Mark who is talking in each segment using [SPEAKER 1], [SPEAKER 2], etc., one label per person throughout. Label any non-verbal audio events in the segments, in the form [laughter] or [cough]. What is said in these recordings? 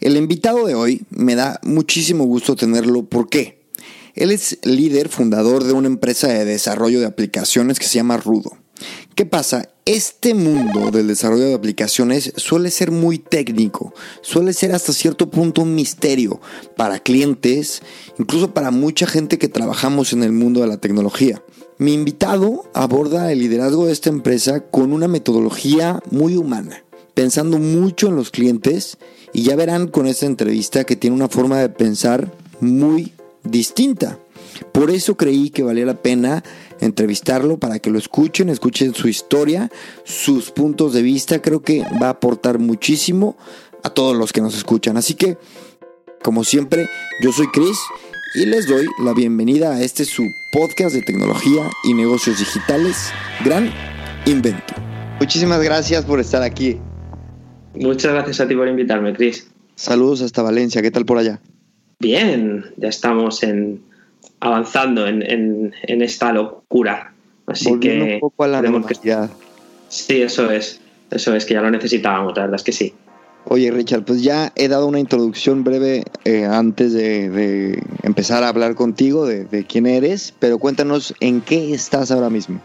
[SPEAKER 1] El invitado de hoy me da muchísimo gusto tenerlo. ¿Por qué? Él es líder, fundador de una empresa de desarrollo de aplicaciones que se llama Rudo. ¿Qué pasa? Este mundo del desarrollo de aplicaciones suele ser muy técnico, suele ser hasta cierto punto un misterio para clientes, incluso para mucha gente que trabajamos en el mundo de la tecnología. Mi invitado aborda el liderazgo de esta empresa con una metodología muy humana, pensando mucho en los clientes y ya verán con esta entrevista que tiene una forma de pensar muy distinta. Por eso creí que valía la pena entrevistarlo para que lo escuchen, escuchen su historia, sus puntos de vista. Creo que va a aportar muchísimo a todos los que nos escuchan. Así que, como siempre, yo soy Chris y les doy la bienvenida a este su podcast de tecnología y negocios digitales, Gran Invento. Muchísimas gracias por estar aquí.
[SPEAKER 2] Muchas gracias a ti por invitarme, Chris.
[SPEAKER 1] Saludos hasta Valencia, ¿qué tal por allá?
[SPEAKER 2] Bien, ya estamos en, avanzando en, esta locura. Así que.
[SPEAKER 1] Un poco a la normalidad.
[SPEAKER 2] Sí, eso es. Eso es, que ya lo necesitábamos, la verdad es que sí.
[SPEAKER 1] Oye, Richard, pues ya he dado una introducción breve eh, antes de, empezar a hablar contigo de, de, quién eres, pero cuéntanos en qué estás ahora mismo.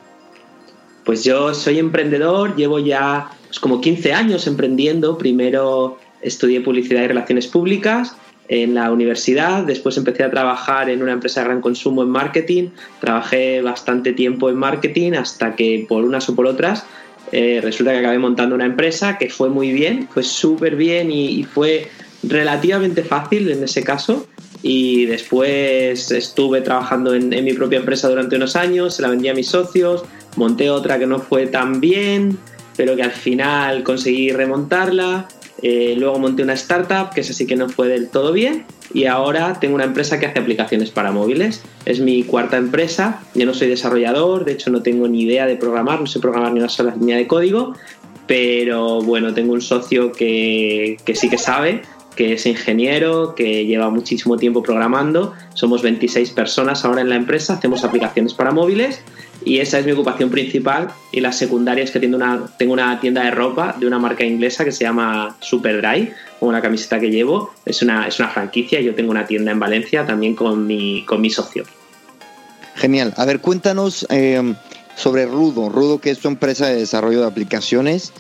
[SPEAKER 2] Pues yo soy emprendedor, llevo ya pues, como 15 años emprendiendo. Primero estudié publicidad y relaciones públicas, en la universidad, después empecé a trabajar en una empresa de gran consumo en marketing, trabajé bastante tiempo en marketing hasta que por unas o por otras eh, resulta que acabé montando una empresa que fue muy bien, fue súper bien y, fue relativamente fácil en ese caso y después estuve trabajando en, en mi propia empresa durante unos años, se la vendí a mis socios, monté otra que no fue tan bien, pero que al final conseguí remontarla eh, luego monté una startup, que esa sí que no fue del todo bien. Y ahora tengo una empresa que hace aplicaciones para móviles. Es mi cuarta empresa. Yo no soy desarrollador, de hecho no tengo ni idea de programar, no sé programar ni una sola línea de código. Pero bueno, tengo un socio que, que sí que sabe que es ingeniero, que lleva muchísimo tiempo programando. Somos 26 personas ahora en la empresa, hacemos aplicaciones para móviles y esa es mi ocupación principal. Y la secundaria es que tengo una, tengo una tienda de ropa de una marca inglesa que se llama Superdry, con una camiseta que llevo. Es una, es una franquicia yo tengo una tienda en Valencia también con mi, con mi socio.
[SPEAKER 1] Genial. A ver, cuéntanos eh, sobre Rudo. Rudo, que es tu empresa de desarrollo de aplicaciones.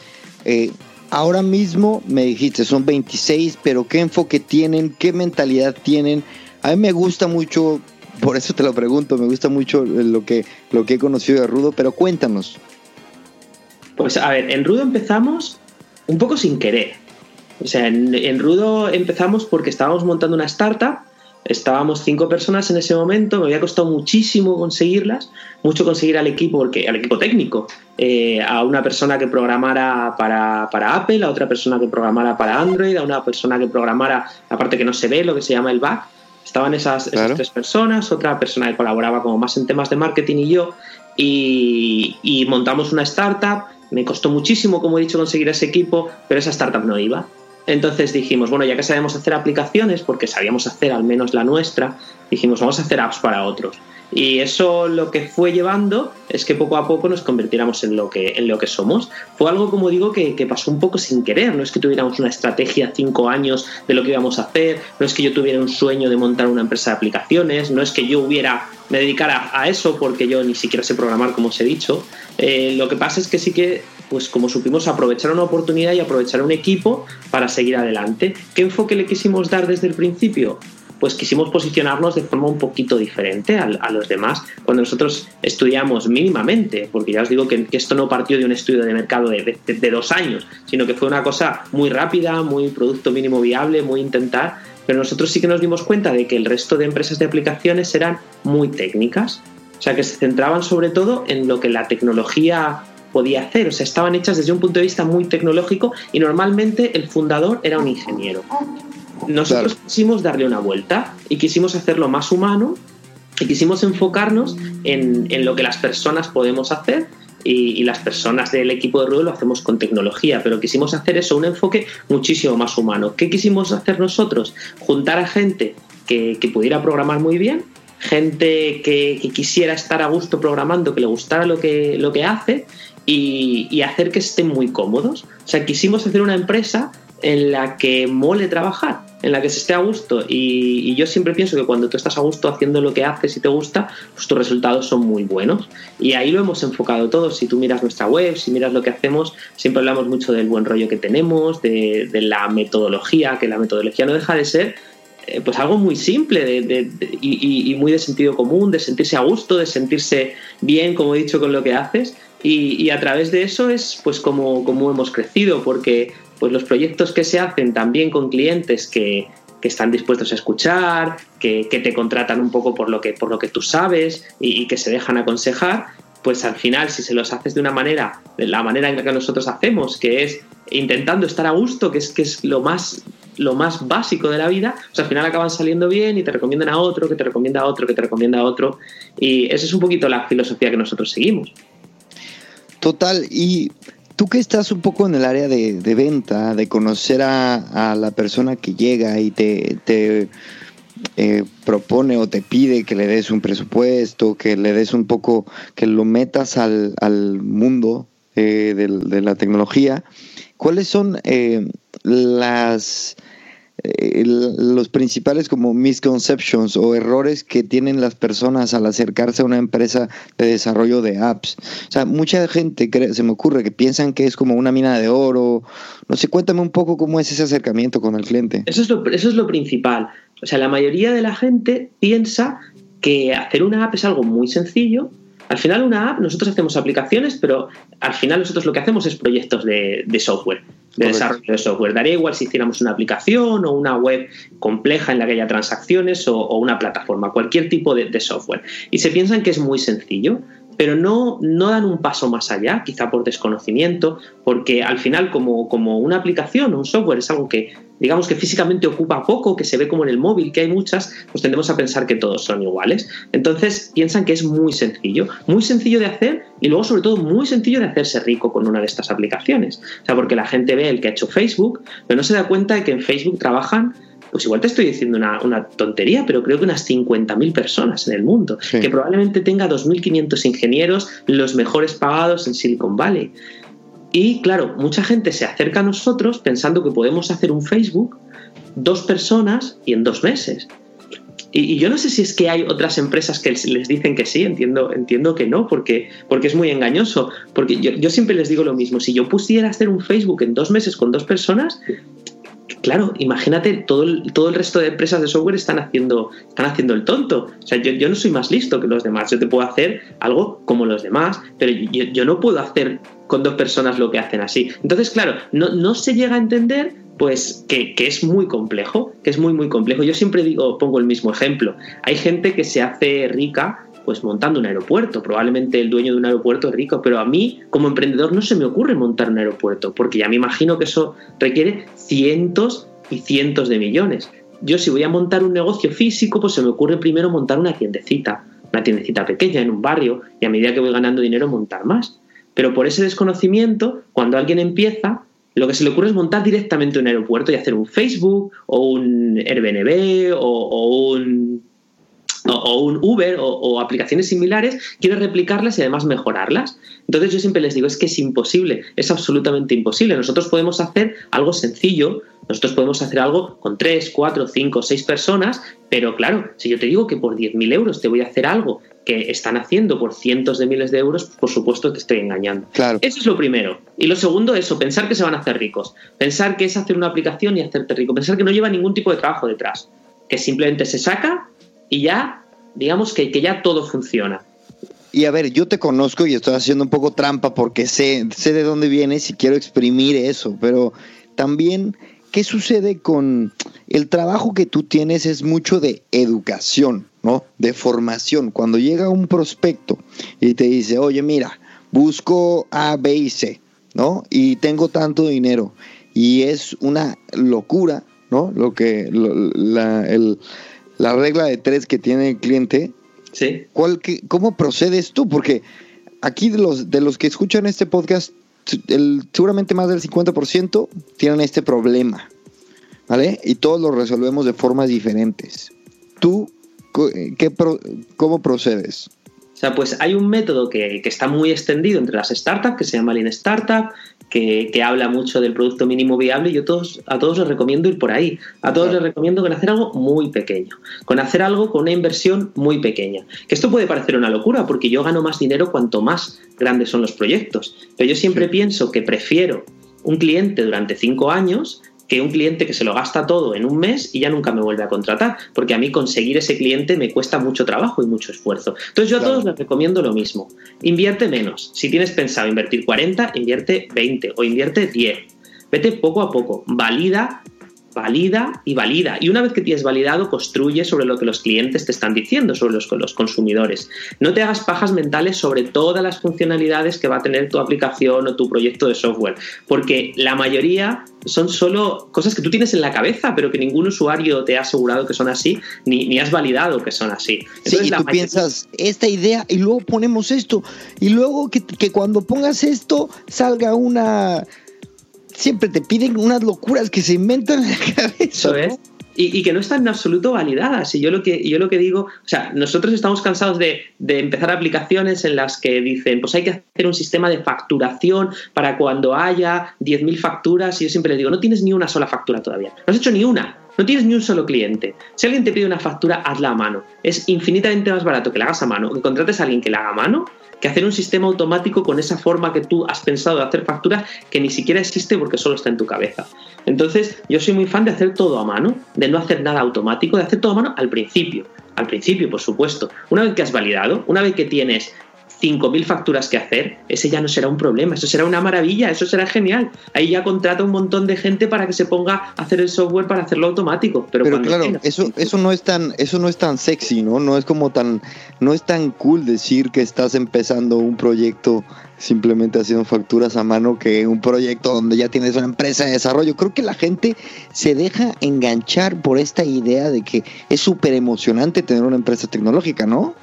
[SPEAKER 1] Eh, ahora mismo me dijiste, son 26, pero ¿qué enfoque tienen? ¿Qué mentalidad tienen? A mí me gusta mucho por eso te lo pregunto, me gusta mucho lo que, lo que he conocido de Rudo, pero cuéntanos.
[SPEAKER 2] Pues a ver, en Rudo empezamos un poco sin querer. O sea, en, Rudo empezamos porque estábamos montando una startup, estábamos cinco personas en ese momento, me había costado muchísimo conseguirlas, mucho conseguir al equipo, porque, al equipo técnico, eh, a una persona que programara para, para, Apple, a otra persona que programara para Android, a una persona que programara la parte que no se ve, lo que se llama el back. Estaban esas, tres personas, otra persona que colaboraba como más en temas de marketing y yo, y, montamos una startup. Me costó muchísimo, como he dicho, conseguir ese equipo, pero esa startup no iba. Entonces dijimos, bueno, ya que sabemos hacer aplicaciones, porque sabíamos hacer al menos la nuestra, dijimos, vamos a hacer apps para otros. Y eso lo que fue llevando es que poco a poco nos convirtiéramos en lo que, en lo que somos. Fue algo, como digo, que, pasó un poco sin querer. No es que tuviéramos una estrategia cinco años de lo que íbamos a hacer, no es que yo tuviera un sueño de montar una empresa de aplicaciones, no es que yo hubiera me dedicara a eso porque yo ni siquiera sé programar, como os he dicho. Eh, lo que pasa es que sí que pues como supimos aprovechar una oportunidad y aprovechar un equipo para seguir adelante. ¿Qué enfoque le quisimos dar desde el principio? Pues quisimos posicionarnos de forma un poquito diferente a, los demás. Cuando nosotros estudiamos mínimamente, porque ya os digo que, esto no partió de un estudio de mercado de, dos años, sino que fue una cosa muy rápida, muy producto mínimo viable, muy intentar, pero nosotros sí que nos dimos cuenta de que el resto de empresas de aplicaciones eran muy técnicas, o sea que se centraban sobre todo en lo que la tecnología podía hacer. O sea, estaban hechas desde un punto de vista muy tecnológico y normalmente el fundador era un ingeniero. Nosotros quisimos darle una vuelta y quisimos hacerlo más humano y quisimos enfocarnos en, en lo que las personas podemos hacer y, las personas del equipo de Rudo lo hacemos con tecnología, pero quisimos hacer eso, un enfoque muchísimo más humano. ¿Qué quisimos hacer nosotros? Juntar a gente que, pudiera programar muy bien, gente que, quisiera estar a gusto programando, que le gustara lo que, lo que hace y, y hacer que estén muy cómodos. O sea, quisimos hacer una empresa en la que mole trabajar en la que se esté a gusto. Y, yo siempre pienso que cuando tú estás a gusto haciendo lo que haces y te gusta, pues tus resultados son muy buenos. Y ahí lo hemos enfocado todo. Si tú miras nuestra web, si miras lo que hacemos, siempre hablamos mucho del buen rollo que tenemos, de, la metodología, que la metodología no deja de ser eh, pues algo muy simple y, muy de sentido común, de sentirse a gusto, de sentirse bien, como he dicho, con lo que haces. Y, a través de eso es pues como, como hemos crecido, porque pues los proyectos que se hacen también con clientes que, están dispuestos a escuchar, que, te contratan un poco por lo que, por lo que tú sabes y, que se dejan aconsejar, pues al final si se los haces de una manera, de la manera en la que nosotros hacemos, que es intentando estar a gusto, que es, que es lo más lo más básico de la vida, pues al final acaban saliendo bien y te recomiendan a otro, que te recomienda a otro, que te recomienda a otro. Y esa es un poquito la filosofía que nosotros seguimos.
[SPEAKER 1] Total, y Tú que estás un poco en el área de, venta, de conocer a, la persona que llega y te, eh, propone o te pide que le des un presupuesto, que le des un poco, que lo metas al, mundo eh, de, la tecnología, ¿cuáles son eh, las los principales como misconceptions o errores que tienen las personas al acercarse a una empresa de desarrollo de apps. O sea, mucha gente se me ocurre que piensan que es como una mina de oro. No sé, cuéntame un poco cómo es ese acercamiento con el cliente.
[SPEAKER 2] Eso es lo, principal. O sea, la mayoría de la gente piensa que hacer una app es algo muy sencillo. Al final una app, nosotros hacemos aplicaciones, pero al final nosotros lo que hacemos es proyectos de software de desarrollo de software. Daría igual si hiciéramos una aplicación o una web compleja en la que haya transacciones o, una plataforma, cualquier tipo de, software. Y se piensan que es muy sencillo, pero no, no dan un paso más allá, quizá por desconocimiento, porque al final como, como una aplicación o un software es algo que digamos que físicamente ocupa poco, que se ve como en el móvil, que hay muchas, pues tendemos a pensar que todos son iguales. Entonces piensan que es muy sencillo, muy sencillo de hacer y luego sobre todo muy sencillo de hacerse rico con una de estas aplicaciones. O sea, porque la gente ve el que ha hecho Facebook, pero no se da cuenta de que en Facebook trabajan pues igual te estoy diciendo una, tontería, pero creo que unas 50.000 personas en el mundo, que probablemente tenga 2.500 ingenieros, los mejores pagados en Silicon Valley. Y claro, mucha gente se acerca a nosotros pensando que podemos hacer un Facebook dos personas y en dos meses. Y, yo no sé si es que hay otras empresas que les dicen que sí, entiendo, entiendo que no, porque, porque es muy engañoso. Porque yo, yo siempre les digo lo mismo, si yo pusiera hacer un Facebook en dos meses con dos personas, claro, imagínate, todo el, todo el resto de empresas de software están haciendo, están haciendo el tonto. O sea, yo, no soy más listo que los demás. Yo te puedo hacer algo como los demás, pero yo, no puedo hacer con dos personas lo que hacen así. Entonces, claro, no, no se llega a entender pues que, que, es muy complejo, que es muy, muy complejo. Yo siempre digo, pongo el mismo ejemplo. Hay gente que se hace rica pues montando un aeropuerto. Probablemente el dueño de un aeropuerto es rico, pero a mí como emprendedor no se me ocurre montar un aeropuerto, porque ya me imagino que eso requiere cientos y cientos de millones. Yo si voy a montar un negocio físico, pues se me ocurre primero montar una tiendecita, una tiendecita pequeña en un barrio, y a medida que voy ganando dinero montar más. Pero por ese desconocimiento, cuando alguien empieza, lo que se le ocurre es montar directamente un aeropuerto y hacer un Facebook o un Airbnb o, o un o, un Uber o, aplicaciones similares, quiere replicarlas y además mejorarlas. Entonces yo siempre les digo, es que es imposible, es absolutamente imposible. Nosotros podemos hacer algo sencillo, nosotros podemos hacer algo con 3, 4, 5, 6 personas, pero claro, si yo te digo que por 10.000 euros te voy a hacer algo que están haciendo por cientos de miles de euros, por supuesto te estoy engañando.
[SPEAKER 1] Claro.
[SPEAKER 2] Eso es lo primero. Y lo segundo, eso, pensar que se van a hacer ricos. Pensar que es hacer una aplicación y hacerte rico. Pensar que no lleva ningún tipo de trabajo detrás. Que simplemente se saca y ya, digamos que, que ya todo funciona.
[SPEAKER 1] Y a ver, yo te conozco y estoy haciendo un poco trampa porque sé, sé de dónde vienes y quiero exprimir eso, pero también, ¿qué sucede con el trabajo que tú tienes? Es mucho de educación, ¿no? De formación. Cuando llega un prospecto y te dice, oye, mira, busco A, B y C, ¿no? Y tengo tanto dinero y es una locura, ¿no? Lo que la, la, regla de tres que tiene el cliente.
[SPEAKER 2] Sí.
[SPEAKER 1] ¿Cuál, ¿Cómo procedes tú? Porque aquí de los, de los que escuchan este podcast, el, seguramente más del 50% tienen este problema, ¿vale? Y todos lo resolvemos de formas diferentes. ¿Tú qué, cómo procedes?
[SPEAKER 2] O sea, pues hay un método que, que, está muy extendido entre las startups que se llama Lean Startup, que, habla mucho del producto mínimo viable y yo todos, a todos les recomiendo ir por ahí. A todos les recomiendo con hacer algo muy pequeño, con hacer algo con una inversión muy pequeña. Que esto puede parecer una locura porque yo gano más dinero cuanto más grandes son los proyectos, pero yo siempre pienso que prefiero un cliente durante cinco años que un cliente que se lo gasta todo en un mes y ya nunca me vuelve a contratar, porque a mí conseguir ese cliente me cuesta mucho trabajo y mucho esfuerzo. Entonces yo a todos les recomiendo lo mismo. Invierte menos. Si tienes pensado invertir 40, invierte 20 o invierte 10. Vete poco a poco, valida valida y valida. Y una vez que tienes validado, construye sobre lo que los clientes te están diciendo, sobre los, los consumidores. No te hagas pajas mentales sobre todas las funcionalidades que va a tener tu aplicación o tu proyecto de software, porque la mayoría son solo cosas que tú tienes en la cabeza, pero que ningún usuario te ha asegurado que son así, ni, ni has validado que son así.
[SPEAKER 1] Entonces, sí, y tú piensas, esta idea, y luego ponemos esto, y luego que, que cuando pongas esto salga una siempre te piden unas locuras que se inventan en la cabeza.
[SPEAKER 2] Y, que no están en absoluto validadas. Y yo lo que, yo lo que digo, o sea, nosotros estamos cansados de, de, empezar aplicaciones en las que dicen, pues hay que hacer un sistema de facturación para cuando haya 10.000 facturas. Y yo siempre les digo, no tienes ni una sola factura todavía. No has hecho ni una. No tienes ni un solo cliente. Si alguien te pide una factura, hazla a mano. Es infinitamente más barato que la hagas a mano, que contrates a alguien que la haga a mano, que hacer un sistema automático con esa forma que tú has pensado de hacer facturas que ni siquiera existe porque solo está en tu cabeza. Entonces, yo soy muy fan de hacer todo a mano, de no hacer nada automático, de hacer todo a mano al principio. Al principio, por supuesto. Una vez que has validado, una vez que tienes 5.000 facturas que hacer, ese ya no será un problema, eso será una maravilla, eso será genial. Ahí ya contrata un montón de gente para que se ponga a hacer el software para hacerlo automático. Pero,
[SPEAKER 1] claro, eso, eso no es tan, eso no es tan sexy, ¿no? No es como tan, no es tan cool decir que estás empezando un proyecto simplemente haciendo facturas a mano que un proyecto donde ya tienes una empresa de desarrollo. Creo que la gente se deja enganchar por esta idea de que es súper emocionante tener una empresa tecnológica, ¿no?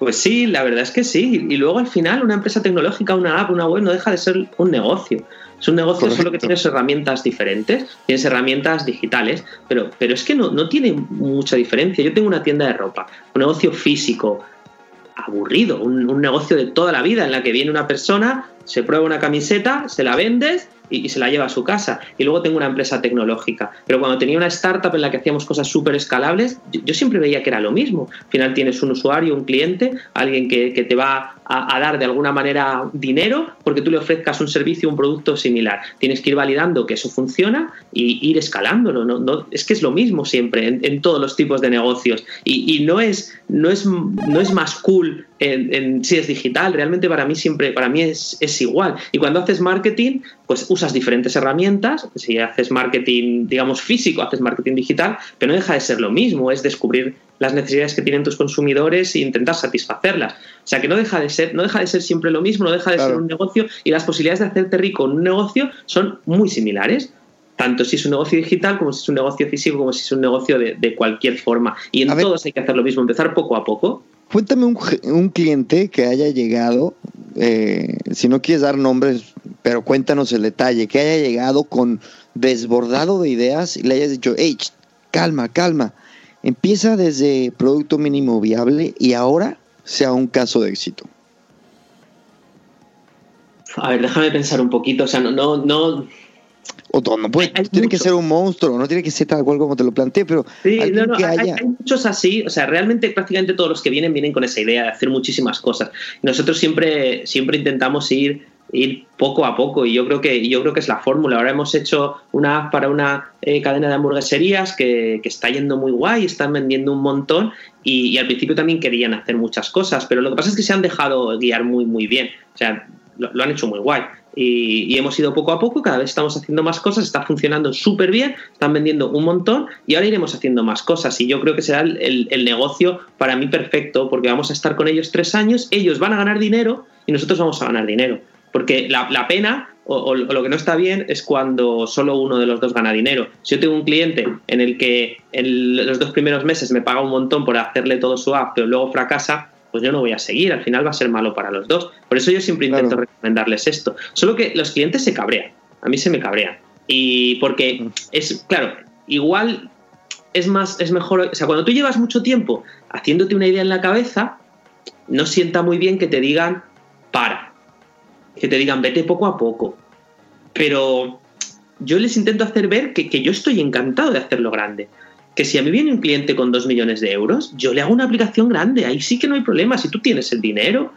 [SPEAKER 2] Pues sí, la verdad es que sí. Y luego al final una empresa tecnológica, una app, una web no deja de ser un negocio. Es un negocio solo que tienes herramientas diferentes, tienes herramientas digitales, pero, pero es que no, no tiene mucha diferencia. Yo tengo una tienda de ropa, un negocio físico, aburrido, un, un, negocio de toda la vida en la que viene una persona, se prueba una camiseta, se la vendes y, se la lleva a su casa. Y luego tengo una empresa tecnológica. Pero cuando tenía una startup en la que hacíamos cosas súper escalables, yo, siempre veía que era lo mismo. Al final tienes un usuario, un cliente, alguien que, que te va a, dar de alguna manera dinero porque tú le ofrezcas un servicio un producto similar. Tienes que ir validando que eso funciona y ir escalándolo. No, no es que es lo mismo siempre en, todos los tipos de negocios. Y, y, no, es, no, es, no es más cool en, si es digital. Realmente para mí siempre, para mí es, es igual. Y cuando haces marketing, pues usas diferentes herramientas. Si haces marketing, digamos, físico, haces marketing digital, pero no deja de ser lo mismo. Es descubrir las necesidades que tienen tus consumidores e intentar satisfacerlas. O sea que no deja de ser, no deja de ser siempre lo mismo, no deja de ser un negocio y las posibilidades de hacerte rico en un negocio son muy similares. Tanto si es un negocio digital, como si es un negocio físico, como si es un negocio de, cualquier forma. Y en todos hay que hacer lo mismo, empezar poco a poco.
[SPEAKER 1] Cuéntame un, cliente que haya llegado, eh, si no quieres dar nombres, pero cuéntanos el detalle, que haya llegado con desbordado de ideas y le hayas dicho, hey, calma, calma, Empieza desde producto mínimo viable y ahora sea un caso de éxito.
[SPEAKER 2] A ver, déjame pensar un poquito. O sea, no, no, no.
[SPEAKER 1] O no puede, tiene que ser un monstruo, no tiene que ser tal cual como te lo planteé, pero
[SPEAKER 2] sí, no, no, hay, muchos así, o sea, realmente prácticamente todos los que vienen vienen con esa idea de hacer muchísimas cosas. Nosotros siempre, siempre intentamos ir ir poco a poco y yo creo que yo creo que es la fórmula. Ahora hemos hecho una app para una eh, cadena de hamburgueserías que, que, está yendo muy guay, están vendiendo un montón y, al principio también querían hacer muchas cosas, pero lo que pasa es que se han dejado guiar muy muy bien. O sea, lo, han hecho muy guay. y, hemos ido poco a poco, cada vez estamos haciendo más cosas, está funcionando súper bien, están vendiendo un montón y ahora iremos haciendo más cosas y yo creo que será el, negocio para mí perfecto porque vamos a estar con ellos tres años, ellos van a ganar dinero y nosotros vamos a ganar dinero. Porque la, pena o, lo que no está bien es cuando solo uno de los dos gana dinero. Si yo tengo un cliente en el que en los dos primeros meses me paga un montón por hacerle todo su app, pero luego fracasa, pues yo no voy a seguir, al final va a ser malo para los dos. Por eso yo siempre intento recomendarles esto. Solo que los clientes se cabrean, a mí se me cabrean. Y porque es, claro, igual es más, es mejor, o sea, cuando tú llevas mucho tiempo haciéndote una idea en la cabeza, no sienta muy bien que te digan para, que te digan vete poco a poco. Pero yo les intento hacer ver que, que yo estoy encantado de hacerlo grande que si a mí viene un cliente con 2 millones de euros, yo le hago una aplicación grande, ahí sí que no hay problema, si tú tienes el dinero,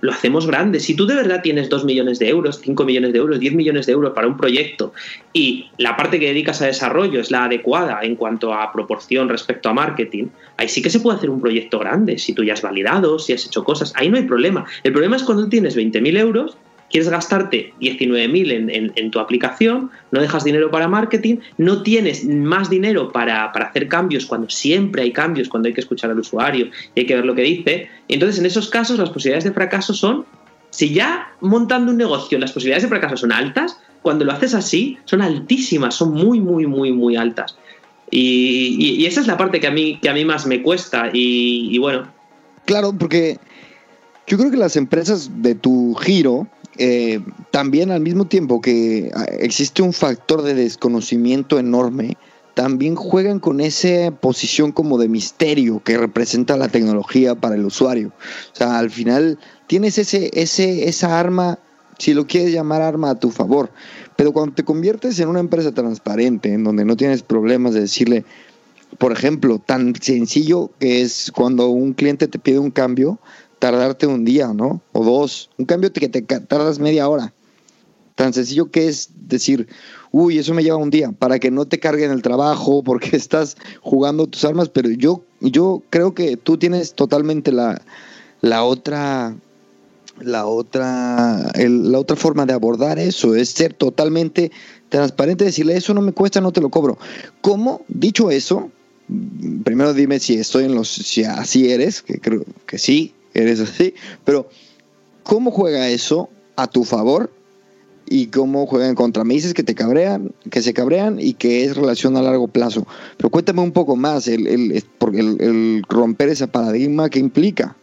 [SPEAKER 2] lo hacemos grande. Si tú de verdad tienes 2 millones de euros, 5 millones de euros, 10 millones de euros para un proyecto y la parte que dedicas a desarrollo es la adecuada en cuanto a proporción respecto a marketing, ahí sí que se puede hacer un proyecto grande. Si tú ya has validado, si has hecho cosas, ahí no hay problema. El problema es cuando tienes 20.000 euros quieres gastarte 19.000 en, en, tu aplicación, no dejas dinero para marketing, no tienes más dinero para, hacer cambios cuando siempre hay cambios, cuando hay que escuchar al usuario y hay que ver lo que dice. Entonces, en esos casos, las posibilidades de fracaso son, si ya montando un negocio las posibilidades de fracaso son altas, cuando lo haces así, son altísimas, son muy, muy, muy, muy altas. Y, esa es la parte que a mí, que a mí más me cuesta. Y bueno.
[SPEAKER 1] Claro, porque yo creo que las empresas de tu giro eh, también al mismo tiempo que ah, existe un factor de desconocimiento enorme, también juegan con esa posición como de misterio que representa la tecnología para el usuario. O sea, al final tienes ese, ese, esa arma, si lo quieres llamar arma a tu favor, pero cuando te conviertes en una empresa transparente, en donde no tienes problemas de decirle, por ejemplo, tan sencillo que es cuando un cliente te pide un cambio, tardarte un día, ¿no? O dos. Un cambio que te tardas media hora. Tan sencillo que es decir, uy, eso me lleva un día, para que no te carguen el trabajo, [laughs] porque estás jugando tus armas, pero yo, yo creo que tú tienes totalmente la, la otra, la otra, la otra forma de abordar eso, es ser totalmente transparente, decirle, eso no me cuesta, no te lo cobro. ¿Cómo? Dicho eso, primero dime si estoy en los, si así eres, que creo que sí, eres así, pero ¿cómo juega eso a tu favor? y cómo juegan contra. Me dices que te cabrean, que se cabrean y que es relación a largo plazo. Pero cuéntame un poco más el, el, el romper ese paradigma que implica.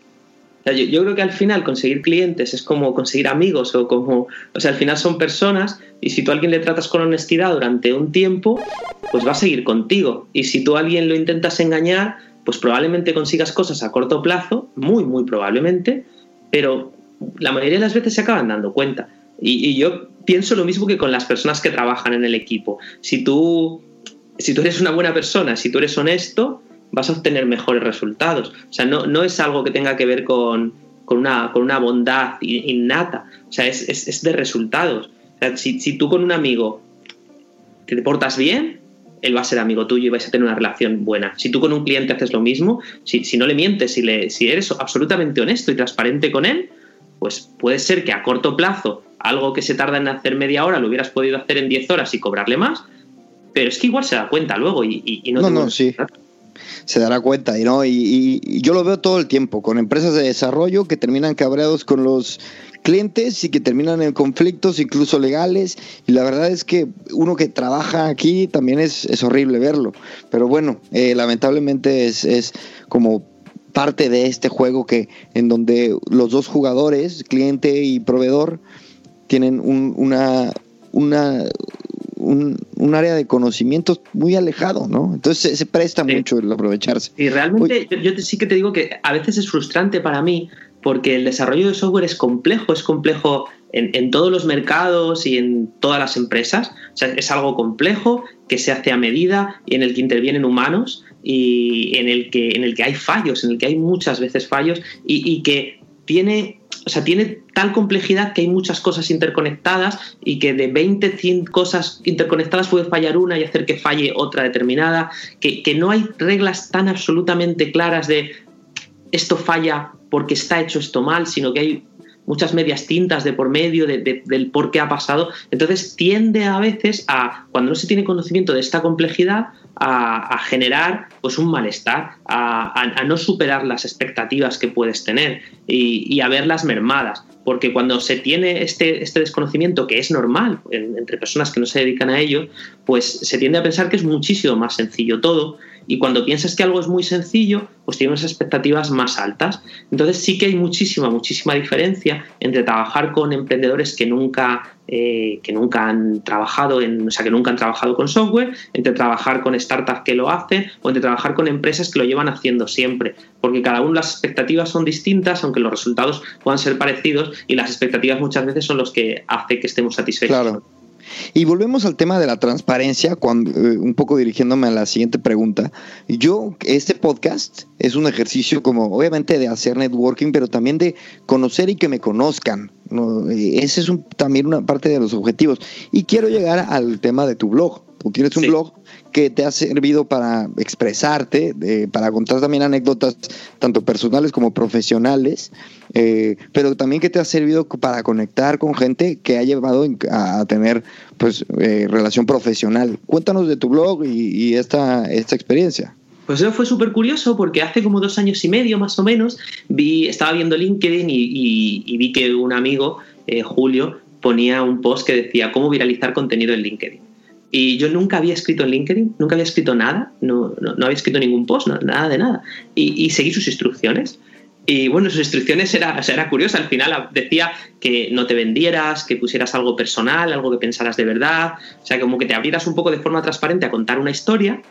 [SPEAKER 2] Yo, yo, creo que al final conseguir clientes es como conseguir amigos o como, o sea, al final son personas y si tú a alguien le tratas con honestidad durante un tiempo, pues va a seguir contigo. Y si tú a alguien lo intentas engañar, pues probablemente consigas cosas a corto plazo, muy, muy probablemente, pero la mayoría de las veces se acaban dando cuenta. Y, yo pienso lo mismo que con las personas que trabajan en el equipo. Si tú, si tú eres una buena persona, si tú eres honesto, vas a obtener mejores resultados. O sea, no, no es algo que tenga que ver con, una, con una bondad innata, o sea, es, es, de resultados. O sea, si, si tú con un amigo te portas bien, él va a ser amigo tuyo y vais a tener una relación buena. Si tú con un cliente haces lo mismo, si, no le mientes, si, le, si eres absolutamente honesto y transparente con él, pues puede ser que a corto plazo algo que se tarda en hacer media hora lo hubieras podido hacer en 10 horas y cobrarle más, pero es que igual se da cuenta luego y, no...
[SPEAKER 1] No, no, sí. Se dará cuenta y no y, y, yo lo veo todo el tiempo con empresas de desarrollo que terminan cabreados con los clientes y que terminan en conflictos incluso legales y la verdad es que uno que trabaja aquí también es, es horrible verlo pero bueno eh, lamentablemente es, es como parte de este juego que en donde los dos jugadores cliente y proveedor tienen un, una una un, un, área de conocimientos muy alejado, ¿no? Entonces se, presta mucho el aprovecharse.
[SPEAKER 2] Y realmente yo, yo, sí que te digo que a veces es frustrante para mí porque el desarrollo de software es complejo, es complejo en, todos los mercados y en todas las empresas. O sea, es algo complejo que se hace a medida y en el que intervienen humanos y en el que, en el que hay fallos, en el que hay muchas veces fallos y, que tiene, o sea, tiene tal complejidad que hay muchas cosas interconectadas y que de 20, 100 cosas interconectadas puede fallar una y hacer que falle otra determinada, que, que no hay reglas tan absolutamente claras de esto falla porque está hecho esto mal, sino que hay muchas medias tintas de por medio del por qué ha pasado. Entonces tiende a veces a, cuando no se tiene conocimiento de esta complejidad, a, generar pues un malestar, a, no superar las expectativas que puedes tener y, a verlas mermadas. Porque cuando se tiene este, este desconocimiento, que es normal entre personas que no se dedican a ello, pues se tiende a pensar que es muchísimo más sencillo todo y cuando piensas que algo es muy sencillo, pues tienes expectativas más altas. Entonces sí que hay muchísima, muchísima diferencia entre trabajar con emprendedores que nunca, eh, que nunca han trabajado en, o sea, que nunca han trabajado con software, entre trabajar con startups que lo hacen o entre trabajar con empresas que lo llevan haciendo siempre. Porque cada uno las expectativas son distintas, aunque los resultados puedan ser parecidos, y las expectativas muchas veces son los que hace que estemos satisfechos.
[SPEAKER 1] Claro. Y volvemos al tema de la transparencia, cuando, eh, un poco dirigiéndome a la siguiente pregunta. Yo, este podcast es un ejercicio como obviamente de hacer networking, pero también de conocer y que me conozcan. Eh, ese es también una parte de los objetivos. Y quiero llegar al tema de tu blog. Tú tienes un blog que te ha servido para expresarte, para contar también anécdotas tanto personales como profesionales, eh, pero también que te ha servido para conectar con gente que ha llevado a tener pues eh, relación profesional. Cuéntanos de tu blog y, esta, esta experiencia.
[SPEAKER 2] Pues eso fue súper curioso porque hace como dos años y medio más o menos vi, estaba viendo LinkedIn y, vi que un amigo, eh, Julio, ponía un post que decía cómo viralizar contenido en LinkedIn. Y yo nunca había escrito en LinkedIn, nunca había escrito nada, no, no, había escrito ningún post, nada de nada. Y, seguí sus instrucciones. Y bueno, sus instrucciones era, era curiosa. Al final decía que no te vendieras, que pusieras algo personal, algo que pensaras de verdad. O sea, como que te abrieras un poco de forma transparente a contar una historia,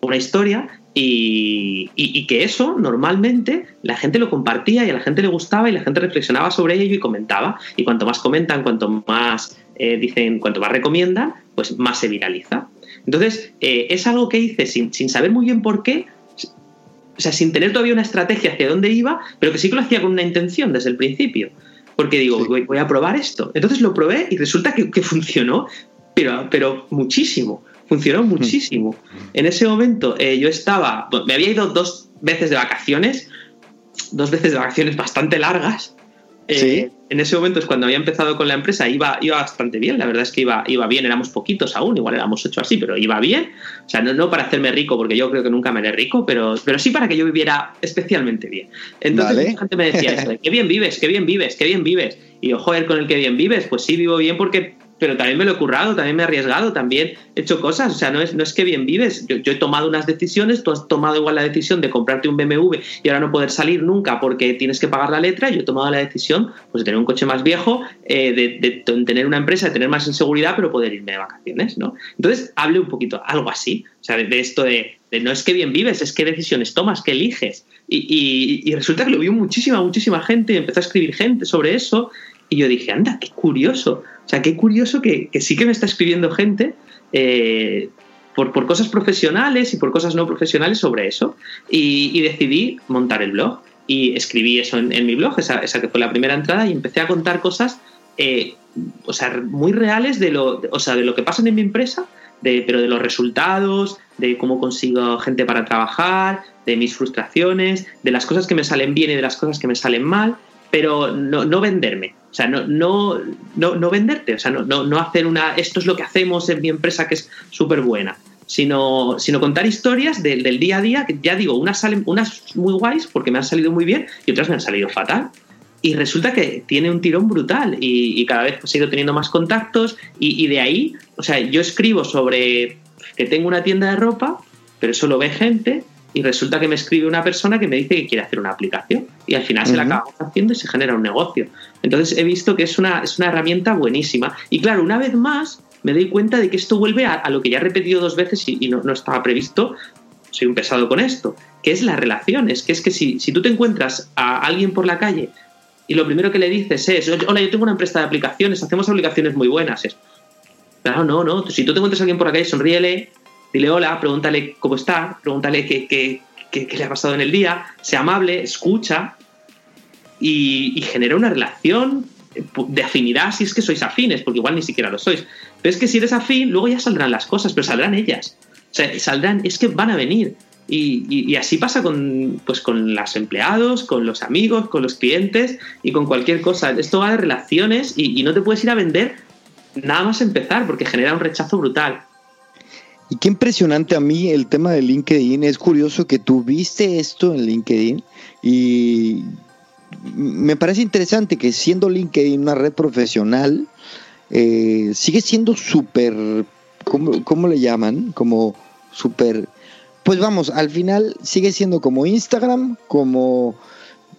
[SPEAKER 2] una historia, y, y, que eso normalmente la gente lo compartía y a la gente le gustaba y la gente reflexionaba sobre ello y comentaba. Y cuanto más comentan, cuanto más eh, dicen, cuanto más recomiendan, pues más se viraliza. Entonces, eh, es algo que hice sin, saber muy bien por qué, o sea, sin tener todavía una estrategia hacia dónde iba, pero que sí que lo hacía con una intención desde el principio. Porque digo, voy, a probar esto. Entonces lo probé y resulta que, funcionó, pero, pero muchísimo. Funcionó hmm. muchísimo. En ese momento eh, yo estaba, me había ido dos veces de vacaciones, dos veces de vacaciones bastante largas, eh, en ese momento es cuando había empezado con la empresa, iba, iba bastante bien, la verdad es que iba, iba bien, éramos poquitos aún, igual éramos ocho así, pero iba bien. O sea, no, no para hacerme rico, porque yo creo que nunca me haré rico, pero, pero sí para que yo viviera especialmente bien. Entonces la gente me decía eso, qué bien vives, qué bien vives, qué bien vives. Y yo, joder, con el que bien vives, pues sí vivo bien porque pero también me lo he currado, también me he arriesgado, también he hecho cosas. O sea, no es, no es que bien vives. Yo, he tomado unas decisiones, tú has tomado igual la decisión de comprarte un BMW y ahora no poder salir nunca porque tienes que pagar la letra. Yo he tomado la decisión pues, de tener un coche más viejo, eh, de, tener una empresa, de tener más inseguridad, pero poder irme de vacaciones, ¿no? Entonces, hable un poquito, algo así. O sea, de, esto de, no es que bien vives, es qué decisiones tomas, qué eliges. Y, y, resulta que lo vio muchísima, muchísima gente y empezó a escribir gente sobre eso. Y yo dije, anda, qué curioso. O sea, qué curioso que, sí que me está escribiendo gente eh, por, cosas profesionales y por cosas no profesionales sobre eso. Y, decidí montar el blog. Y escribí eso en, mi blog, esa, que fue la primera entrada, y empecé a contar cosas eh, o sea, muy reales de lo, o sea, de lo que pasa en mi empresa, de, pero de los resultados, de cómo consigo gente para trabajar, de mis frustraciones, de las cosas que me salen bien y de las cosas que me salen mal pero no, no venderme. O sea, no, no, no, no venderte, o sea, no, no, hacer una, esto es lo que hacemos en mi empresa que es súper buena, sino, sino contar historias del, del, día a día, que ya digo, unas salen, unas muy guays porque me han salido muy bien y otras me han salido fatal. Y resulta que tiene un tirón brutal y, cada vez pues, he ido teniendo más contactos y, y de ahí, o sea, yo escribo sobre que tengo una tienda de ropa, pero eso lo ve gente y resulta que me escribe una persona que me dice que quiere hacer una aplicación y al final se la acabamos haciendo y se genera un negocio. Entonces he visto que es una, es una herramienta buenísima. Y claro, una vez más me doy cuenta de que esto vuelve a, lo que ya he repetido dos veces y, no, estaba previsto, soy un pesado con esto, que es las relaciones, que es que si, si tú te encuentras a alguien por la calle y lo primero que le dices es, hola, yo tengo una empresa de aplicaciones, hacemos aplicaciones muy buenas, es, claro, no, no, si tú te encuentras a alguien por la calle, sonríele, dile hola, pregúntale cómo está, pregúntale qué, qué, qué, le ha pasado en el día, sea amable, escucha y, genera una relación de afinidad si es que sois afines, porque igual ni siquiera lo sois. Pero es que si eres afín, luego ya saldrán las cosas, pero saldrán ellas. O sea, saldrán, es que van a venir. Y, así pasa con, pues, con los empleados, con los amigos, con los clientes y con cualquier cosa. Esto va de relaciones y, no te puedes ir a vender nada más empezar porque genera un rechazo brutal.
[SPEAKER 1] Y qué impresionante a mí el tema de LinkedIn. Es curioso que tú viste esto en LinkedIn y me parece interesante que siendo LinkedIn una red profesional, eh, sigue siendo súper, ¿cómo, ¿cómo, le llaman? Como súper pues vamos, al final sigue siendo como Instagram, como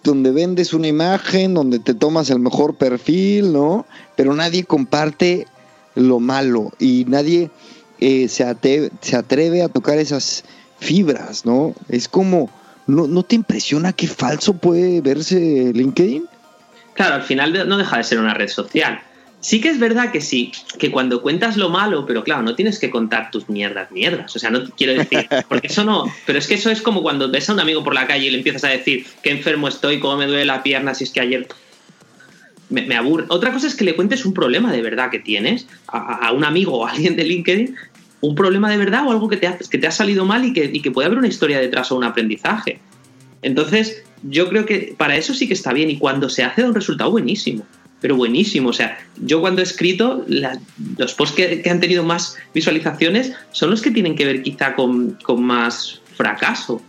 [SPEAKER 1] donde vendes una imagen, donde te tomas el mejor perfil, ¿no? Pero nadie comparte lo malo y nadie eh, se, se atreve a tocar esas fibras, ¿no? Es como, ¿no, ¿no te impresiona qué falso puede verse LinkedIn?
[SPEAKER 2] Claro, al final no deja de ser una red social. Sí que es verdad que sí, que cuando cuentas lo malo, pero claro, no tienes que contar tus mierdas, mierdas. O sea, no quiero decir, [laughs] porque eso no. Pero es que eso es como cuando ves a un amigo por la calle y le empiezas a decir qué enfermo estoy, cómo me duele la pierna, si es que ayer. Me, aburre. Otra cosa es que le cuentes un problema de verdad que tienes a, un amigo o a alguien de LinkedIn, un problema de verdad o algo que te ha, que te ha salido mal y que, y que puede haber una historia detrás o un aprendizaje. Entonces, yo creo que para eso sí que está bien y cuando se hace da un resultado buenísimo pero buenísimo. O sea, yo cuando he escrito, los posts que, han tenido más visualizaciones son los que tienen que ver quizá con, más fracaso,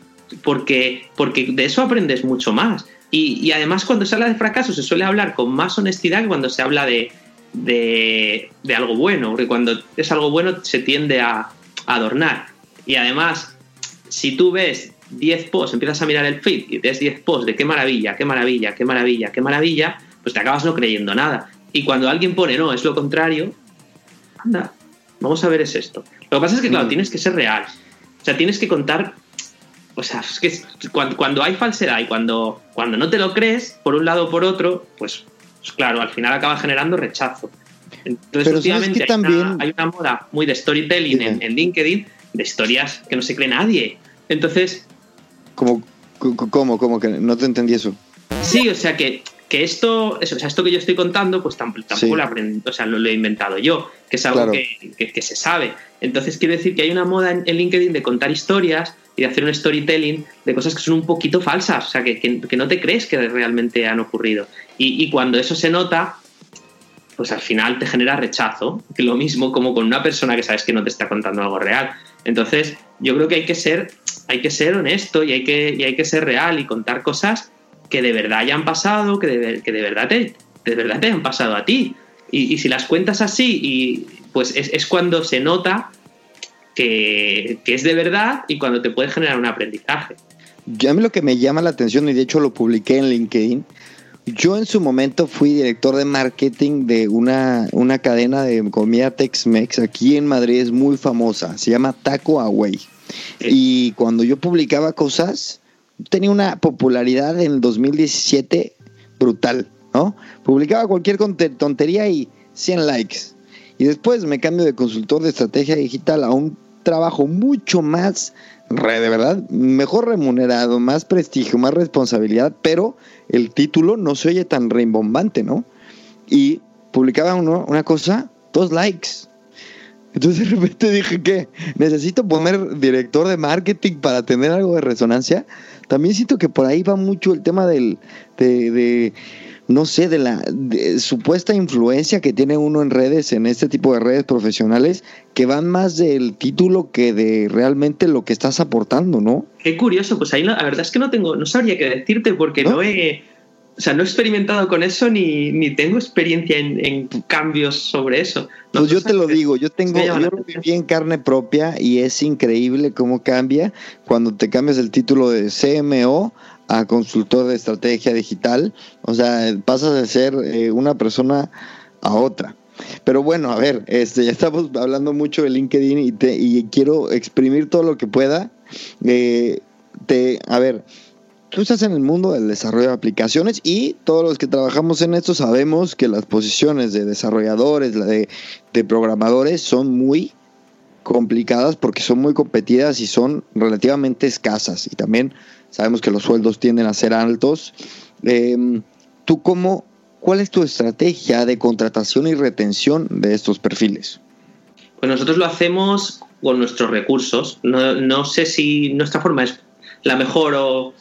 [SPEAKER 2] porque, porque de eso aprendes mucho más. Y, además cuando se habla de fracaso se suele hablar con más honestidad que cuando se habla de, de, algo bueno, porque cuando es algo bueno se tiende a, adornar. Y además, si tú ves 10 posts, empiezas a mirar el feed y ves 10 posts de qué maravilla, qué maravilla, qué maravilla, qué maravilla, pues te acabas no creyendo nada. Y cuando alguien pone, no, es lo contrario, anda, vamos a ver es esto. Lo que pasa es que, claro, mm. tienes que ser real. O sea, tienes que contar, o sea, es que cuando, hay falsedad y cuando, cuando no te lo crees, por un lado o por otro, pues, pues claro, al final acaba generando rechazo. Entonces, últimamente hay, también... una, hay, una, moda muy de storytelling en, en, LinkedIn, de historias que no se cree nadie. Entonces...
[SPEAKER 1] ¿Cómo, cómo, cómo que no te entendí eso?
[SPEAKER 2] Sí, o sea que que esto, eso, o sea, esto que yo estoy contando, pues tampoco, lo, o sea, lo, he inventado yo, que es algo que, se sabe. Entonces quiero decir que hay una moda en, LinkedIn de contar historias y de hacer un storytelling de cosas que son un poquito falsas, o sea, que, no te crees que realmente han ocurrido. Y, cuando eso se nota, pues al final te genera rechazo, que lo mismo como con una persona que sabes que no te está contando algo real. Entonces, yo creo que hay que ser, hay que ser honesto y hay que, y hay que ser real y contar cosas que de verdad hayan pasado, que de, que de verdad te, de verdad te hayan pasado a ti. Y, si las cuentas así, y pues es, cuando se nota que, es de verdad y cuando te puede generar un aprendizaje.
[SPEAKER 1] Ya a mí lo que me llama la atención, y de hecho lo publiqué en LinkedIn, yo en su momento fui director de marketing de una, una cadena de comida Tex-Mex aquí en Madrid, es muy famosa, se llama Taco Away. Y cuando yo publicaba cosas, tenía una popularidad en el 2017 brutal, ¿no? Publicaba cualquier tontería y 100 likes. Y después me cambio de consultor de estrategia digital a un trabajo mucho más, de verdad, mejor remunerado, más prestigio, más responsabilidad, pero el título no se oye tan rimbombante, ¿no? Y publicaba uno, una cosa, dos likes. Entonces de repente dije que necesito poner director de marketing para tener algo de resonancia. También siento que por ahí va mucho el tema del, de, no sé, de la supuesta influencia que tiene uno en redes, en este tipo de redes profesionales, que van más del título que de realmente lo que estás aportando, ¿no?
[SPEAKER 2] Qué curioso, pues ahí la, verdad es que no tengo, no sabría qué decirte porque ¿No? he, o sea, no he experimentado con eso ni, ni tengo experiencia en, cambios sobre eso.
[SPEAKER 1] pues yo te lo digo, yo tengo, yo lo viví en carne propia y es increíble cómo cambia cuando te cambias el título de CMO a consultor de estrategia digital. O sea, pasas de ser eh, una persona a otra. Pero bueno, a ver, este, [laughs] ya estamos hablando mucho de LinkedIn y, te, y quiero exprimir todo lo que pueda. Eh, te, a ver, tú estás en el mundo del desarrollo de aplicaciones y todos los que trabajamos en esto sabemos que las posiciones de desarrolladores, de, de programadores son muy complicadas porque son muy competidas y son relativamente escasas y también sabemos que los sueldos tienden a ser altos. Em, ¿Tú cómo, cuál es tu estrategia de contratación y retención de estos perfiles?
[SPEAKER 2] Pues nosotros lo hacemos con nuestros recursos. No, sé si nuestra forma es la mejor o,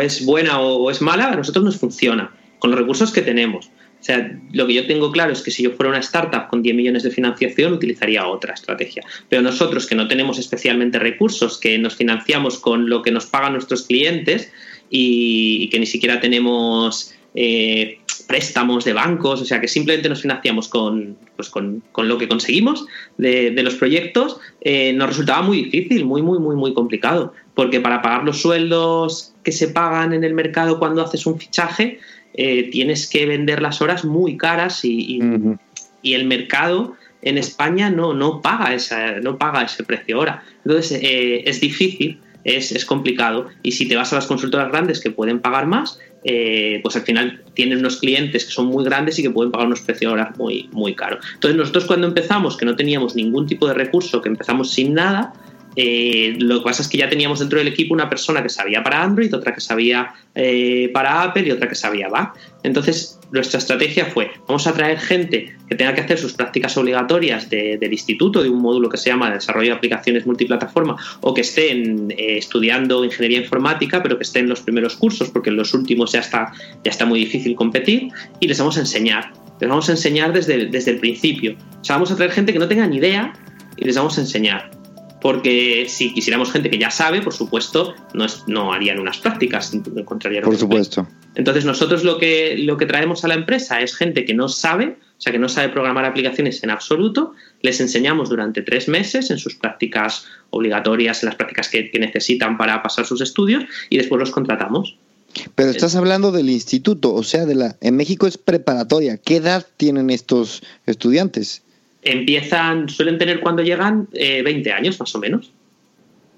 [SPEAKER 2] es buena o, es mala, a nosotros nos funciona con los recursos que tenemos. O sea, lo que yo tengo claro es que si yo fuera una startup con 10 millones de financiación, utilizaría otra estrategia. Pero nosotros que no tenemos especialmente recursos, que nos financiamos con lo que nos pagan nuestros clientes y, que ni siquiera tenemos eh, préstamos de bancos, o sea que simplemente nos financiamos con, pues con, lo que conseguimos de, los proyectos, eh, nos resultaba muy difícil, muy, muy, muy, muy complicado, porque para pagar los sueldos que se pagan en el mercado cuando haces un fichaje, eh, tienes que vender las horas muy caras y, el mercado en España no, no, paga, esa, no paga ese precio hora. Entonces eh, es difícil, es, es, complicado. Y si te vas a las consultoras grandes que pueden pagar más, eh, pues al final tienen unos clientes que son muy grandes y que pueden pagar unos precios ahora muy, muy caros. Entonces nosotros cuando empezamos, que no teníamos ningún tipo de recurso, que empezamos sin nada, eh, lo que pasa es que ya teníamos dentro del equipo una persona que sabía para Android, otra que sabía eh, para Apple y otra que sabía Mac. Entonces, nuestra estrategia fue, vamos a traer gente que tenga que hacer sus prácticas obligatorias del instituto, de un módulo que se llama Desarrollo de Aplicaciones Multiplataforma, o que estén eh, estudiando ingeniería informática, pero que estén en los primeros cursos, porque en los últimos ya está, ya está muy difícil competir, y les vamos a enseñar. Les vamos a enseñar desde, desde el principio. O sea, vamos a traer gente que no tenga ni idea y les vamos a enseñar porque si quisiéramos gente que ya sabe, por supuesto, no, no harían unas prácticas, encontrarían
[SPEAKER 1] Por supuesto.
[SPEAKER 2] Entonces nosotros lo que, lo que traemos a la empresa es gente que no sabe, o sea, que no sabe programar aplicaciones en absoluto, les enseñamos durante tres meses en sus prácticas obligatorias, en las prácticas que, necesitan para pasar sus estudios y después los contratamos.
[SPEAKER 1] Pero estás hablando del instituto, o sea, de la en México es preparatoria. ¿Qué edad tienen estos estudiantes?
[SPEAKER 2] Empiezan, suelen tener cuando llegan 20 eh, años más o menos.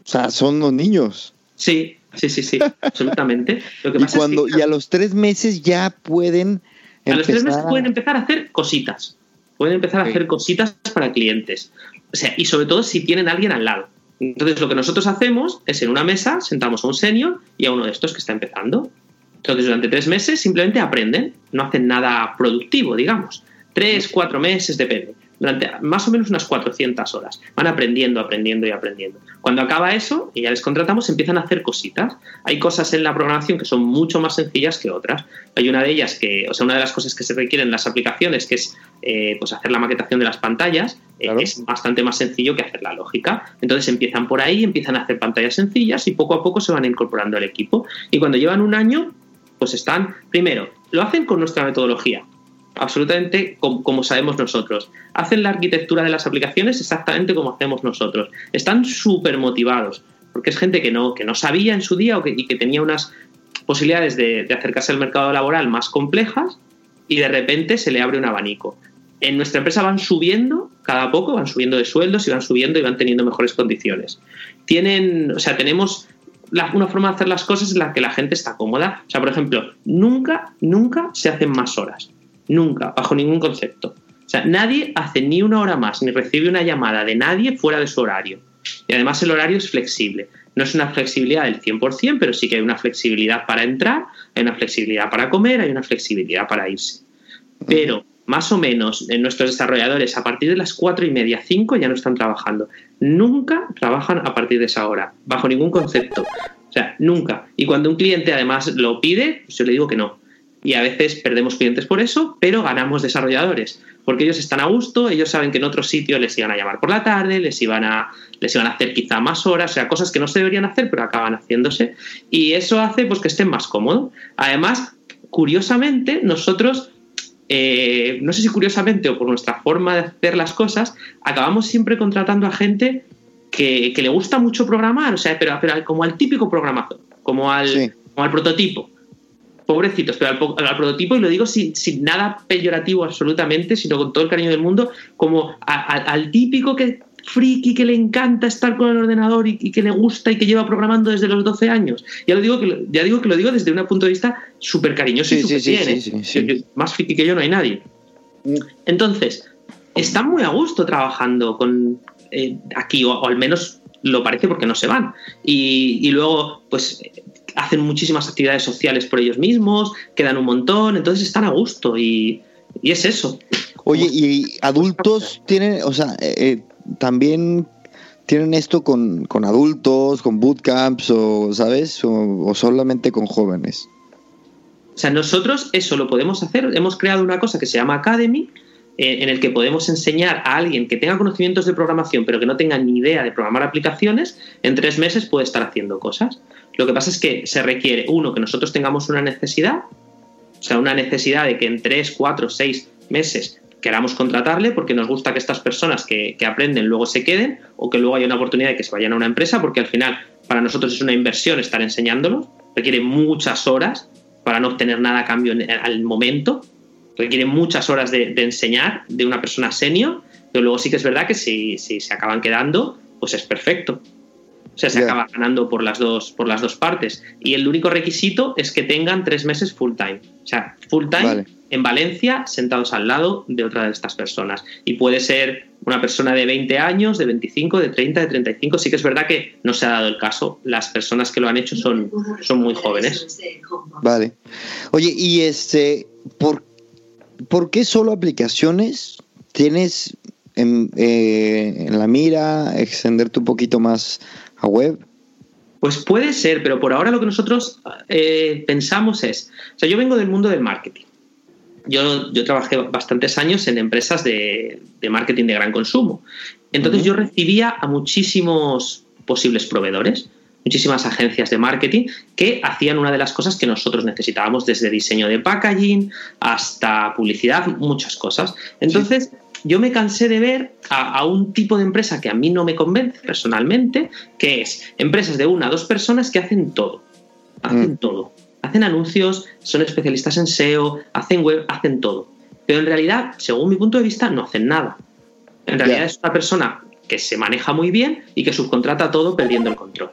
[SPEAKER 1] O sea, son los niños.
[SPEAKER 2] Sí, sí, sí, sí, [laughs] absolutamente.
[SPEAKER 1] y, cuando, y a los tres meses ya pueden...
[SPEAKER 2] A los tres meses pueden empezar a hacer cositas. Pueden empezar a hacer cositas para clientes. O sea, y sobre todo si tienen a alguien al lado. Entonces, lo que nosotros hacemos es en una mesa sentamos a un senior y a uno de estos que está empezando. Entonces, durante tres meses simplemente aprenden, no hacen nada productivo, digamos. Tres, cuatro meses, depende durante más o menos unas 400 horas. Van aprendiendo, aprendiendo y aprendiendo. Cuando acaba eso y ya les contratamos, empiezan a hacer cositas. Hay cosas en la programación que son mucho más sencillas que otras. Hay una de ellas que, o sea, una de las cosas que se requieren en las aplicaciones, que es eh, pues hacer la maquetación de las pantallas, eh, es bastante más sencillo que hacer la lógica. Entonces empiezan por ahí, empiezan a hacer pantallas sencillas y poco a poco se van incorporando al equipo. Y cuando llevan un año, pues están, primero, lo hacen con nuestra metodología absolutamente como, sabemos nosotros. Hacen la arquitectura de las aplicaciones exactamente como hacemos nosotros. Están súper motivados, porque es gente que no, que no sabía en su día o que, y que tenía unas posibilidades de, acercarse al mercado laboral más complejas y de repente se le abre un abanico. En nuestra empresa van subiendo cada poco, van subiendo de sueldos y van subiendo y van teniendo mejores condiciones. Tienen, o sea, tenemos una forma de hacer las cosas en la que la gente está cómoda. O sea, por ejemplo, nunca, nunca se hacen más horas. Nunca, bajo ningún concepto. O sea, nadie hace ni una hora más ni recibe una llamada de nadie fuera de su horario. Y además el horario es flexible. No es una flexibilidad del 100%, pero sí que hay una flexibilidad para entrar, hay una flexibilidad para comer, hay una flexibilidad para irse. Pero más o menos en nuestros desarrolladores a partir de las cuatro y media, 5 ya no están trabajando. Nunca trabajan a partir de esa hora, bajo ningún concepto. O sea, nunca. Y cuando un cliente además lo pide, pues yo le digo que no y a veces perdemos clientes por eso, pero ganamos desarrolladores, porque ellos están a gusto, ellos saben que en otro sitio les iban a llamar por la tarde, les iban a, les iban a hacer quizá más horas, o sea, cosas que no se deberían hacer, pero acaban haciéndose, y eso hace pues que estén más cómodos. Además, curiosamente, nosotros, eh, no sé si curiosamente o por nuestra forma de hacer las cosas, acabamos siempre contratando a gente que, le gusta mucho programar, o sea, pero, pero como al típico programador, como al, como al prototipo pobrecitos, pero al, prototipo, y lo digo sin, nada peyorativo absolutamente, sino con todo el cariño del mundo, como al típico que friki que le encanta estar con el ordenador y, que le gusta y que lleva programando desde los 12 años. Ya, lo digo que, ya digo que lo digo desde un punto de vista súper cariñoso y súper bien. Más friki que yo no hay nadie. Mm. Entonces, están muy a gusto trabajando con eh, aquí, o, al menos lo parece porque no se van. Y, y luego, pues hacen muchísimas actividades sociales por ellos mismos, quedan un montón, entonces están a gusto y, es eso.
[SPEAKER 1] Oye, ¿y adultos tienen, o sea, eh, eh, también ¿Tienen esto con, con adultos, con bootcamps o, ¿sabes? O, solamente con jóvenes?
[SPEAKER 2] O sea, nosotros eso lo podemos hacer. Hemos creado una cosa que se llama Academy, en el que podemos enseñar a alguien que tenga conocimientos de programación, pero que no tenga ni idea de programar aplicaciones, en tres meses puede estar haciendo cosas. Lo que pasa es que se requiere, uno, que nosotros tengamos una necesidad, o sea, una necesidad de que en tres, cuatro, seis meses queramos contratarle porque nos gusta que estas personas que, aprenden luego se queden o que luego haya una oportunidad de que se vayan a una empresa porque al final para nosotros es una inversión estar enseñándolos, requiere muchas horas para no obtener nada a cambio al momento, requiere muchas horas de, enseñar de una persona senior, pero luego sí que es verdad que si, si se acaban quedando, pues es perfecto. O sea, se acaba ganando por las, dos, por las dos partes. Y el único requisito es que tengan tres meses full time. O sea, full time en Valencia, sentados al lado de otra de estas personas. Y puede ser una persona de 20 años, de 25, de 30, de 35. Sí que es verdad que no se ha dado el caso. Las personas que lo han hecho son, son muy jóvenes.
[SPEAKER 1] Vale. Oye, y este, ¿por, ¿por qué solo aplicaciones tienes en, eh, en la mira, extenderte un poquito más a web?
[SPEAKER 2] Pues puede ser, pero por ahora lo que nosotros eh, pensamos es, o sea, yo vengo del mundo del marketing. Yo, yo trabajé bastantes años en empresas de, marketing de gran consumo. Entonces yo recibía a muchísimos posibles proveedores, muchísimas agencias de marketing que hacían una de las cosas que nosotros necesitábamos, desde diseño de packaging hasta publicidad, muchas cosas. Entonces, yo me cansé de ver a, un tipo de empresa que a mí no me convence personalmente, que es empresas de una o dos personas que hacen todo. Hacen mm. todo. Hacen anuncios, son especialistas en SEO, hacen web, hacen todo. Pero en realidad, según mi punto de vista, no hacen nada. En realidad es una persona que se maneja muy bien y que subcontrata todo perdiendo el control.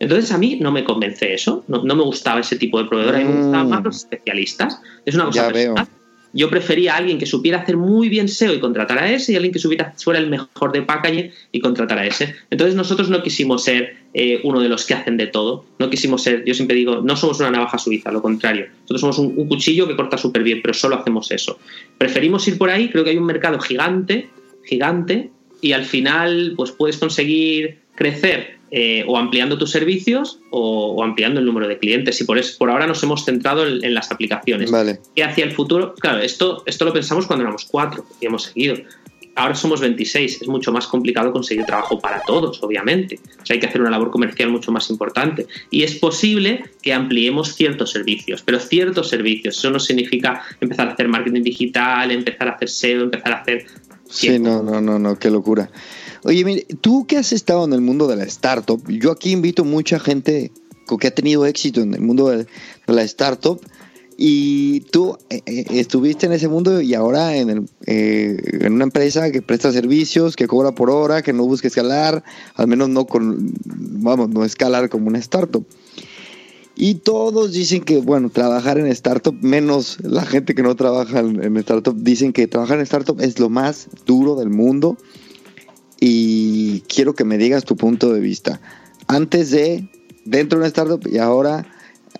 [SPEAKER 2] Entonces a mí no me convence eso, no, me gustaba ese tipo de proveedor, a mí me gustaban más mm. los especialistas. Es una cosa personal. Yo prefería a alguien que supiera hacer muy bien SEO y contratar a ese, y alguien que supiera, fuera el mejor de packaging y contratar a ese. Entonces nosotros no quisimos ser eh, uno de los que hacen de todo. No quisimos ser, yo siempre digo, no somos una navaja suiza, lo contrario. Nosotros somos un, cuchillo que corta súper bien, pero solo hacemos eso. Preferimos ir por ahí, creo que hay un mercado gigante, gigante, y al final pues puedes conseguir crecer eh, o ampliando tus servicios o, ampliando el número de clientes. Y por eso, por ahora nos hemos centrado en, las aplicaciones.
[SPEAKER 1] Vale.
[SPEAKER 2] Y hacia el futuro, claro, esto, esto lo pensamos cuando éramos cuatro y hemos seguido. Ahora somos 26, es mucho más complicado conseguir trabajo para todos, obviamente. O sea, hay que hacer una labor comercial mucho más importante. Y es posible que ampliemos ciertos servicios, pero ciertos servicios. Eso no significa empezar a hacer marketing digital, empezar a hacer SEO, empezar a hacer...
[SPEAKER 1] Sí, no, no, no, no, qué locura. Oye, mire, tú que has estado en el mundo de la startup, yo aquí invito mucha gente que ha tenido éxito en el mundo de, la startup y tú eh, eh, estuviste en ese mundo y ahora en, el, eh, en una empresa que presta servicios, que cobra por hora, que no busca escalar, al menos no con, vamos, no escalar como una startup. Y todos dicen que, bueno, trabajar en startup, menos la gente que no trabaja en, en startup, dicen que trabajar en startup es lo más duro del mundo y quiero que me digas tu punto de vista. Antes de, dentro de una startup y ahora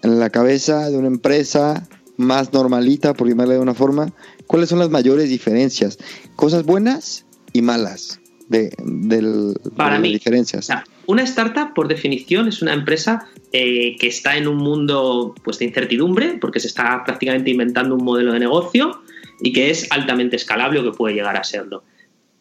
[SPEAKER 1] en la cabeza de una empresa más normalita, por llamarle de una forma, ¿cuáles son las mayores diferencias? Cosas buenas y malas de, del,
[SPEAKER 2] Para
[SPEAKER 1] de
[SPEAKER 2] mí,
[SPEAKER 1] diferencias.
[SPEAKER 2] una startup, por definición, es una empresa eh, que está en un mundo pues, de incertidumbre, porque se está prácticamente inventando un modelo de negocio y que es altamente escalable o que puede llegar a serlo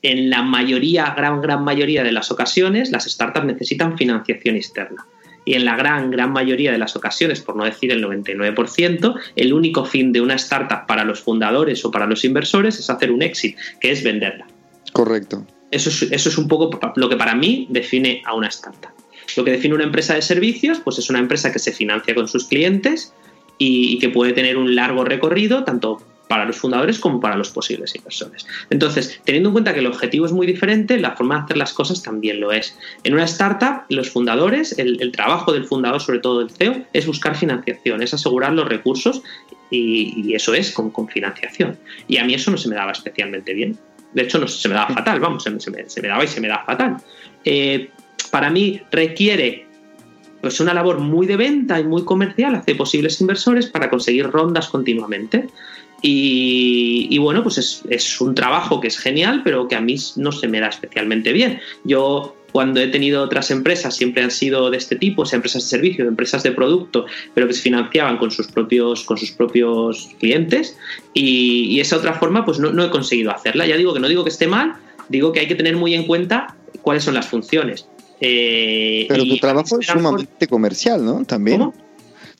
[SPEAKER 2] en la mayoría, gran, gran mayoría de las ocasiones, las startups necesitan financiación externa. Y en la gran, gran mayoría de las ocasiones, por no decir el 99%, el único fin de una startup para los fundadores o para los inversores es hacer un exit, que es venderla.
[SPEAKER 1] Correcto.
[SPEAKER 2] Eso es, eso es un poco lo que para mí define a una startup. Lo que define una empresa de servicios, pues es una empresa que se financia con sus clientes y, y que puede tener un largo recorrido, tanto para los fundadores como para los posibles inversores. Entonces, teniendo en cuenta que el objetivo es muy diferente, la forma de hacer las cosas también lo es. En una startup, los fundadores, el, trabajo del fundador, sobre todo del CEO, es buscar financiación, es asegurar los recursos y, eso es con, financiación. Y a mí eso no se me daba especialmente bien. De hecho, no, se me daba fatal, vamos, se me, daba y se me da fatal. Eh, para mí requiere pues una labor muy de venta y muy comercial hacia posibles inversores para conseguir rondas continuamente. Y, bueno, pues es, un trabajo que es genial, pero que a mí no se me da especialmente bien. Yo cuando he tenido otras empresas, siempre han sido de este tipo, empresas de servicio, empresas de producto, pero que se financiaban con sus propios, con sus propios clientes. Y, esa otra forma, pues no, he conseguido hacerla. Ya digo que no digo que esté mal, digo que hay que tener muy en cuenta cuáles son las funciones.
[SPEAKER 1] Eh, pero tu trabajo es sumamente comercial, ¿no? También.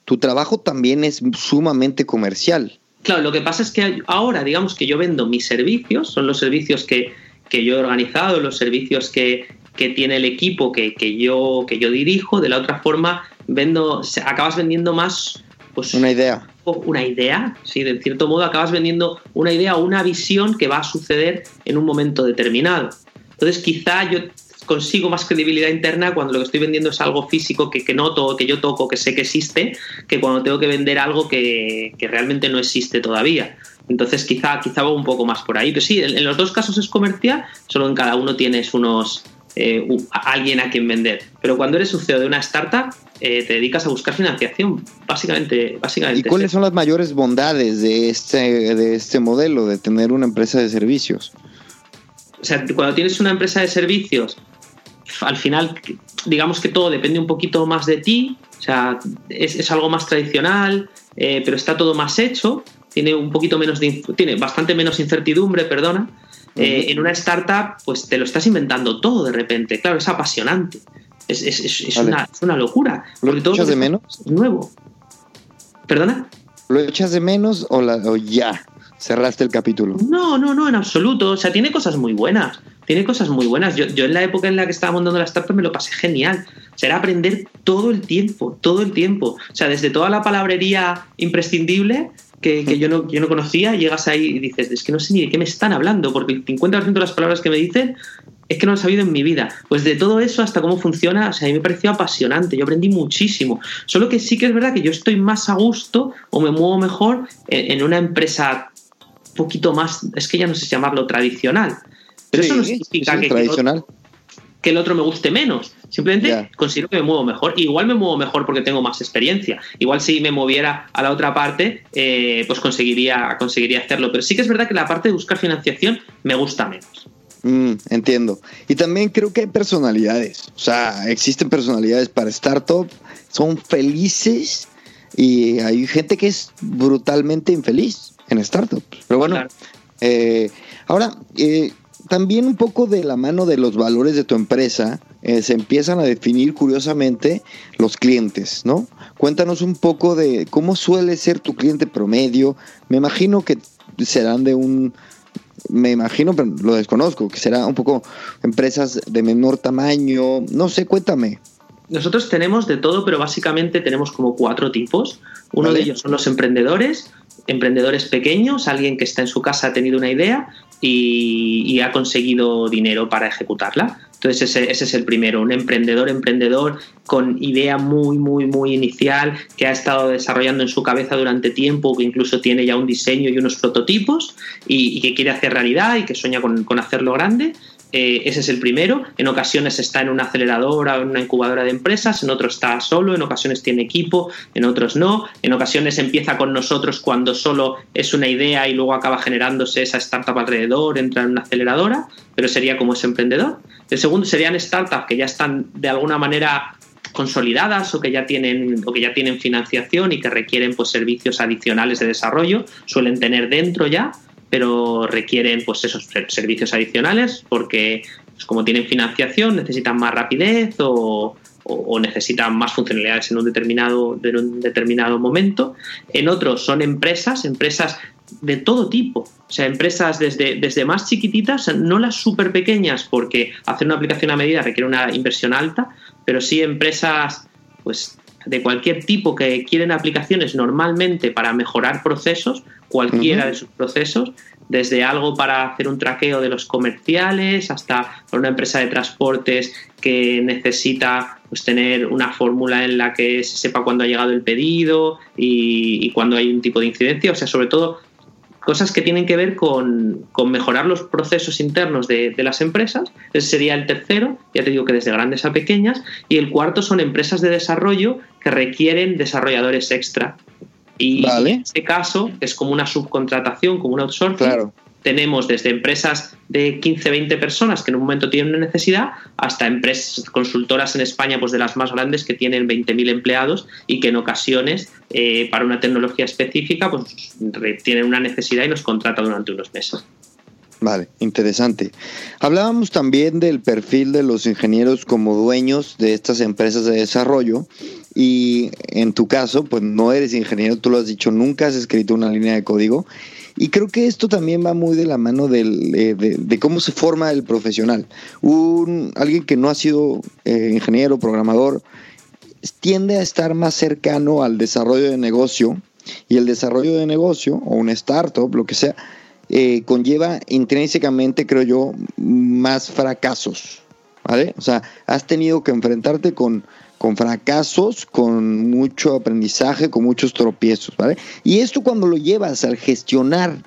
[SPEAKER 1] Tu trabajo también es sumamente comercial.
[SPEAKER 2] Claro, lo que pasa es que ahora, digamos que yo vendo mis servicios, son los servicios que, que yo he organizado, los servicios que, que tiene el equipo que, que, yo, que yo dirijo. De la otra forma, vendo, acabas vendiendo más. Pues,
[SPEAKER 1] una idea.
[SPEAKER 2] Una idea, sí, de cierto modo acabas vendiendo una idea o una visión que va a suceder en un momento determinado. Entonces, quizá yo consigo más credibilidad interna cuando lo que estoy vendiendo es algo físico que, que noto, que yo toco, que sé que existe, que cuando tengo que vender algo que, que realmente no existe todavía. Entonces quizá, quizá va un poco más por ahí. Pero sí, en, los dos casos es comercial, solo en cada uno tienes unos eh, alguien a quien vender. Pero cuando eres un CEO de una startup, eh, te dedicas a buscar financiación, básicamente. básicamente
[SPEAKER 1] ¿Y cuáles son las mayores bondades de este, de este modelo, de tener una empresa de servicios?
[SPEAKER 2] O sea, cuando tienes una empresa de servicios, al final, digamos que todo depende un poquito más de ti, o sea, es, algo más tradicional, eh, pero está todo más hecho, tiene un poquito menos de, tiene bastante menos incertidumbre, perdona. Eh, en una startup, pues te lo estás inventando todo de repente. Claro, es apasionante. Es, es, es, una, es una, locura.
[SPEAKER 1] ¿Lo echas de menos?
[SPEAKER 2] Nuevo. ¿Perdona?
[SPEAKER 1] ¿Lo echas de menos o, la, o ya? cerraste el capítulo.
[SPEAKER 2] No, no, no, en absoluto. O sea, tiene cosas muy buenas. Tiene cosas muy buenas. Yo, yo en la época en la que estaba montando la startup me lo pasé genial. O sea, era aprender todo el tiempo, todo el tiempo. O sea, desde toda la palabrería imprescindible que, que, yo, no, yo no conocía, llegas ahí y dices, es que no sé ni de qué me están hablando, porque el 50% de las palabras que me dicen es que no lo he sabido en mi vida. Pues de todo eso hasta cómo funciona, o sea, a mí me pareció apasionante, yo aprendí muchísimo. Solo que sí que es verdad que yo estoy más a gusto o me muevo mejor en, una empresa poquito más, es que ya no sé llamarlo tradicional. Pero eso no significa que,
[SPEAKER 1] tradicional.
[SPEAKER 2] que, el otro me guste menos. Simplemente considero que me muevo mejor. Igual me muevo mejor porque tengo más experiencia. Igual si me moviera a la otra parte, eh, pues conseguiría, conseguiría hacerlo. Pero sí que es verdad que la parte de buscar financiación me gusta menos.
[SPEAKER 1] Mm, entiendo. Y también creo que hay personalidades. O sea, existen personalidades para startup, son felices y hay gente que es brutalmente infeliz en startups. Pero bueno, eh, ahora, eh, también un poco de la mano de los valores de tu empresa, eh, se empiezan a definir curiosamente los clientes, ¿no? Cuéntanos un poco de cómo suele ser tu cliente promedio. Me imagino que serán de un, me imagino, pero lo desconozco, que será un poco empresas de menor tamaño. No sé, cuéntame.
[SPEAKER 2] Nosotros tenemos de todo, pero básicamente tenemos como cuatro tipos. Uno de ellos son los emprendedores, emprendedores pequeños, alguien que está en su casa ha tenido una idea y, ha conseguido dinero para ejecutarla. Entonces ese, es el primero, un emprendedor, emprendedor con idea muy, muy, muy inicial, que ha estado desarrollando en su cabeza durante tiempo, que incluso tiene ya un diseño y unos prototipos y, que quiere hacer realidad y que sueña con hacerlo grande. Eh, ese es el primero. En ocasiones está en una aceleradora o en una incubadora de empresas, en otros está solo, en ocasiones tiene equipo, en otros no. En ocasiones empieza con nosotros cuando solo es una idea y luego acaba generándose esa startup alrededor, entra en una aceleradora, pero sería como ese emprendedor. El segundo serían startups que ya están de alguna manera consolidadas o que ya tienen o que ya tienen financiación y que requieren pues servicios adicionales de desarrollo suelen tener dentro ya pero requieren pues esos servicios adicionales porque pues, como tienen financiación necesitan más rapidez o, necesitan más funcionalidades en un determinado en un determinado momento. En otros son empresas empresas de todo tipo. O sea empresas desde, desde más chiquititas no las súper pequeñas porque hacer una aplicación a medida requiere una inversión alta pero sí empresas pues de cualquier tipo que quieren aplicaciones normalmente para mejorar procesos cualquiera de sus procesos, desde algo para hacer un traqueo de los comerciales hasta una empresa de transportes que necesita pues, tener una fórmula en la que se sepa cuándo ha llegado el pedido y, cuándo hay un tipo de incidencia. O sea, sobre todo cosas que tienen que ver con, mejorar los procesos internos de, de, las empresas. Ese sería el tercero, ya te digo que desde grandes a pequeñas. Y el cuarto son empresas de desarrollo que requieren desarrolladores extra y en este caso es como una subcontratación, como un outsourcing. Tenemos desde empresas de 15, 20 personas que en un momento tienen una necesidad, hasta empresas consultoras en España, pues de las más grandes que tienen 20.000 empleados y que en ocasiones eh, para una tecnología específica pues tienen una necesidad y nos contratan durante unos meses.
[SPEAKER 1] Vale, interesante. Hablábamos también del perfil de los ingenieros como dueños de estas empresas de desarrollo y en tu caso, pues no eres ingeniero, tú lo has dicho, nunca has escrito una línea de código y creo que esto también va muy de la mano de, de, cómo se forma el profesional. Un, alguien que no ha sido eh, ingeniero, programador, tiende a estar más cercano al desarrollo de negocio y el desarrollo de negocio o una startup, lo que sea, eh, conlleva intrínsecamente, creo yo, más fracasos. ¿Vale? O sea, has tenido que enfrentarte con, con fracasos, con mucho aprendizaje, con muchos tropiezos, ¿vale? Y esto cuando lo llevas al gestionar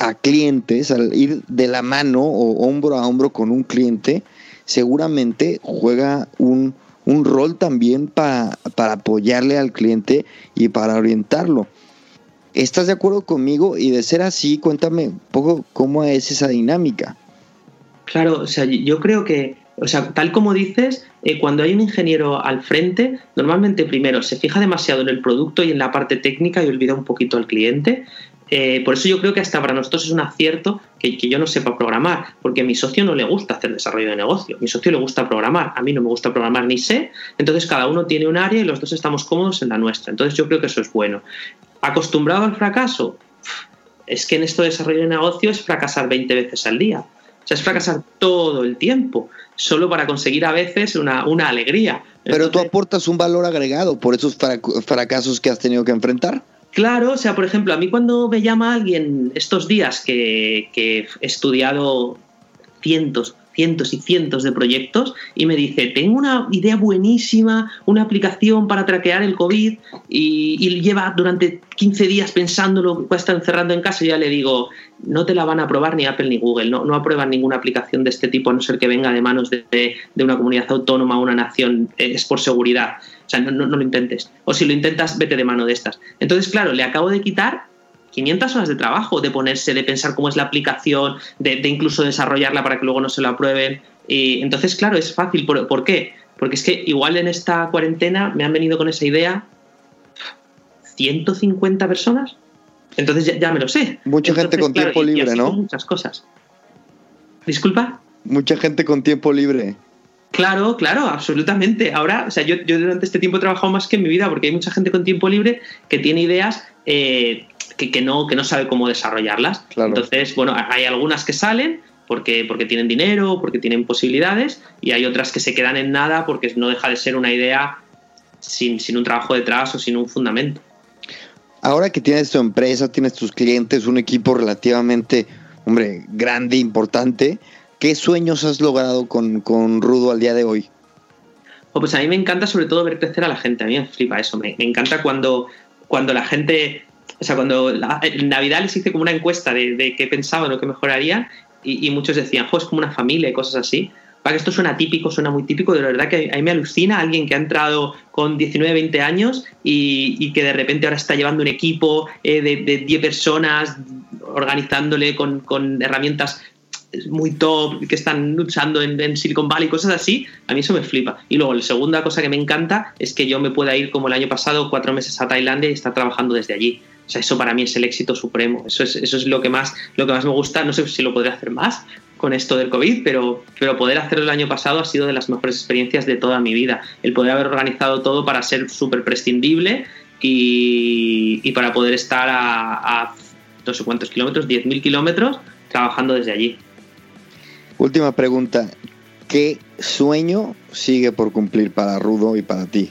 [SPEAKER 1] a clientes, al ir de la mano o hombro a hombro con un cliente, seguramente juega un, un rol también para, para apoyarle al cliente y para orientarlo. ¿Estás de acuerdo conmigo? Y de ser así, cuéntame un poco cómo es esa dinámica.
[SPEAKER 2] Claro, o sea, yo creo que, o sea, tal como dices, eh, cuando hay un ingeniero al frente, normalmente primero se fija demasiado en el producto y en la parte técnica y olvida un poquito al cliente. Eh, por eso yo creo que hasta para nosotros es un acierto que, que, yo no sepa programar, porque a mi socio no le gusta hacer desarrollo de negocio, a mi socio le gusta programar, a mí no me gusta programar ni sé, entonces cada uno tiene un área y los dos estamos cómodos en la nuestra, entonces yo creo que eso es bueno. ¿Acostumbrado al fracaso? Es que en esto de desarrollo de negocio es fracasar 20 veces al día. O sea, es fracasar todo el tiempo, solo para conseguir a veces una, una alegría.
[SPEAKER 1] Pero tú aportas un valor agregado por esos fracasos que has tenido que enfrentar.
[SPEAKER 2] Claro, o sea, por ejemplo, a mí cuando me llama alguien estos días que, que he estudiado cientos, cientos y cientos de proyectos y me dice, tengo una idea buenísima, una aplicación para traquear el COVID y, lleva durante 15 días pensándolo, estar encerrando en casa y ya le digo, no te la van a aprobar ni Apple ni Google, no, no aprueban ninguna aplicación de este tipo a no ser que venga de manos de, de una comunidad autónoma o una nación, es por seguridad. O sea, no lo intentes. O si lo intentas, vete de mano de estas. Entonces, claro, le acabo de quitar 500 horas de trabajo, de ponerse, de pensar cómo es la aplicación, de, incluso desarrollarla para que luego no se la aprueben. Y entonces, claro, es fácil. ¿Por, qué? Porque es que igual en esta cuarentena me han venido con esa idea 150 personas. Entonces ya, me lo sé.
[SPEAKER 1] Mucha gente con tiempo libre, ¿no?
[SPEAKER 2] Muchas cosas. Disculpa.
[SPEAKER 1] Mucha gente con tiempo libre.
[SPEAKER 2] Claro, claro, absolutamente. Ahora, o sea, yo, durante este tiempo he trabajado más que en mi vida porque hay mucha gente con tiempo libre que tiene ideas eh, que, no, que no sabe cómo desarrollarlas. Entonces, bueno, hay algunas que salen porque, porque tienen dinero, porque tienen posibilidades, y hay otras que se quedan en nada porque no deja de ser una idea sin, sin un trabajo detrás o sin un fundamento.
[SPEAKER 1] Ahora que tienes tu empresa, tienes tus clientes, un equipo relativamente, hombre, grande, importante, ¿qué sueños has logrado con, con Rudo al día de hoy?
[SPEAKER 2] Oh, pues a mí me encanta sobre todo ver crecer a la gente, a mí me flipa eso, me, me encanta cuando, cuando la gente o sea, cuando en Navidad les hice como una encuesta de, qué pensaban o qué mejorarían y, muchos decían, jo, es como una familia y cosas así. Para que esto suena típico, suena muy típico, de verdad que a mí me alucina alguien que ha entrado con 19, 20 años y, que de repente ahora está llevando un equipo eh, de, de 10 personas, organizándole con, con herramientas muy top que están usando en, Silicon Valley, cosas así, a mí eso me flipa. Y luego la segunda cosa que me encanta es que yo me pueda ir como el año pasado cuatro meses a Tailandia y estar trabajando desde allí. O sea, eso para mí es el éxito supremo. Eso es, eso es lo, que más, lo que más me gusta. No sé si lo podré hacer más con esto del COVID, pero, pero poder hacerlo el año pasado ha sido de las mejores experiencias de toda mi vida. El poder haber organizado todo para ser súper prescindible y, y, para poder estar a, a no sé cuántos kilómetros, 10.000 kilómetros, trabajando desde allí.
[SPEAKER 1] Última pregunta. ¿Qué sueño sigue por cumplir para Rudo y para ti?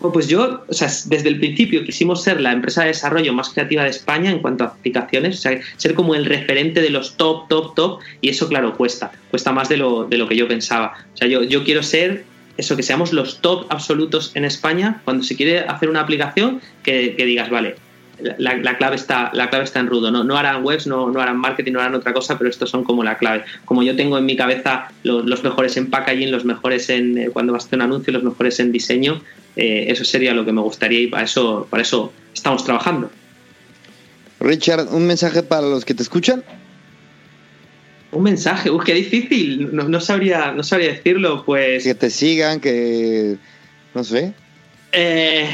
[SPEAKER 2] Pues yo, o sea, desde el principio quisimos ser la empresa de desarrollo más creativa de España en cuanto a aplicaciones, o sea, ser como el referente de los top, top, top, y eso, claro, cuesta, cuesta más de lo, de lo que yo pensaba. O sea, yo, yo quiero ser eso, que seamos los top absolutos en España cuando se quiere hacer una aplicación que, digas, vale, la, clave está, la clave está en rudo. No, no harán webs, no, no harán marketing, no harán otra cosa, pero estos son como la clave. Como yo tengo en mi cabeza los, mejores en packaging, los mejores en eh, cuando vas a hacer un anuncio, los mejores en diseño, eh, eso sería lo que me gustaría y para eso, para eso estamos trabajando.
[SPEAKER 1] Richard, un mensaje para los que te escuchan.
[SPEAKER 2] Un mensaje, uy, qué difícil, no, sabría, no sabría decirlo, pues...
[SPEAKER 1] Que te sigan, que... no sé.
[SPEAKER 2] Eh,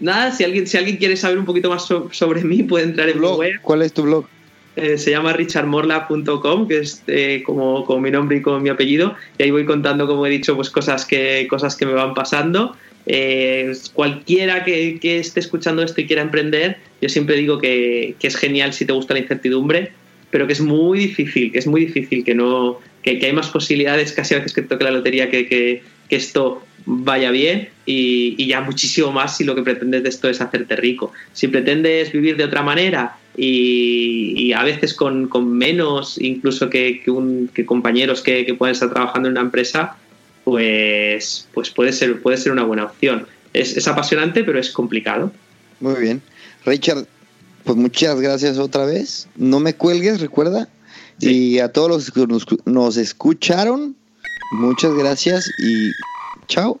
[SPEAKER 2] nada, si alguien, si alguien quiere saber un poquito más sobre mí, puede entrar en mi web.
[SPEAKER 1] ¿Cuál es tu blog?
[SPEAKER 2] Eh, se llama richardmorla.com, que es eh, como, como, mi nombre y como mi apellido, y ahí voy contando, como he dicho, pues cosas que, cosas que me van pasando. Eh, cualquiera que, esté escuchando esto y quiera emprender, yo siempre digo que, es genial si te gusta la incertidumbre, pero que es muy difícil, que es muy difícil, que no que, hay más posibilidades casi a veces que toque la lotería que, esto vaya bien y, ya muchísimo más si lo que pretendes de esto es hacerte rico. Si pretendes vivir de otra manera y, a veces con, menos incluso que, compañeros que, que, puedan estar trabajando en una empresa, pues, pues puede, ser, puede ser una buena opción. Es, apasionante, pero es complicado.
[SPEAKER 1] Muy bien. Richard, pues muchas gracias otra vez. No me cuelgues, recuerda. Y a todos los que nos, nos escucharon, muchas gracias y chao.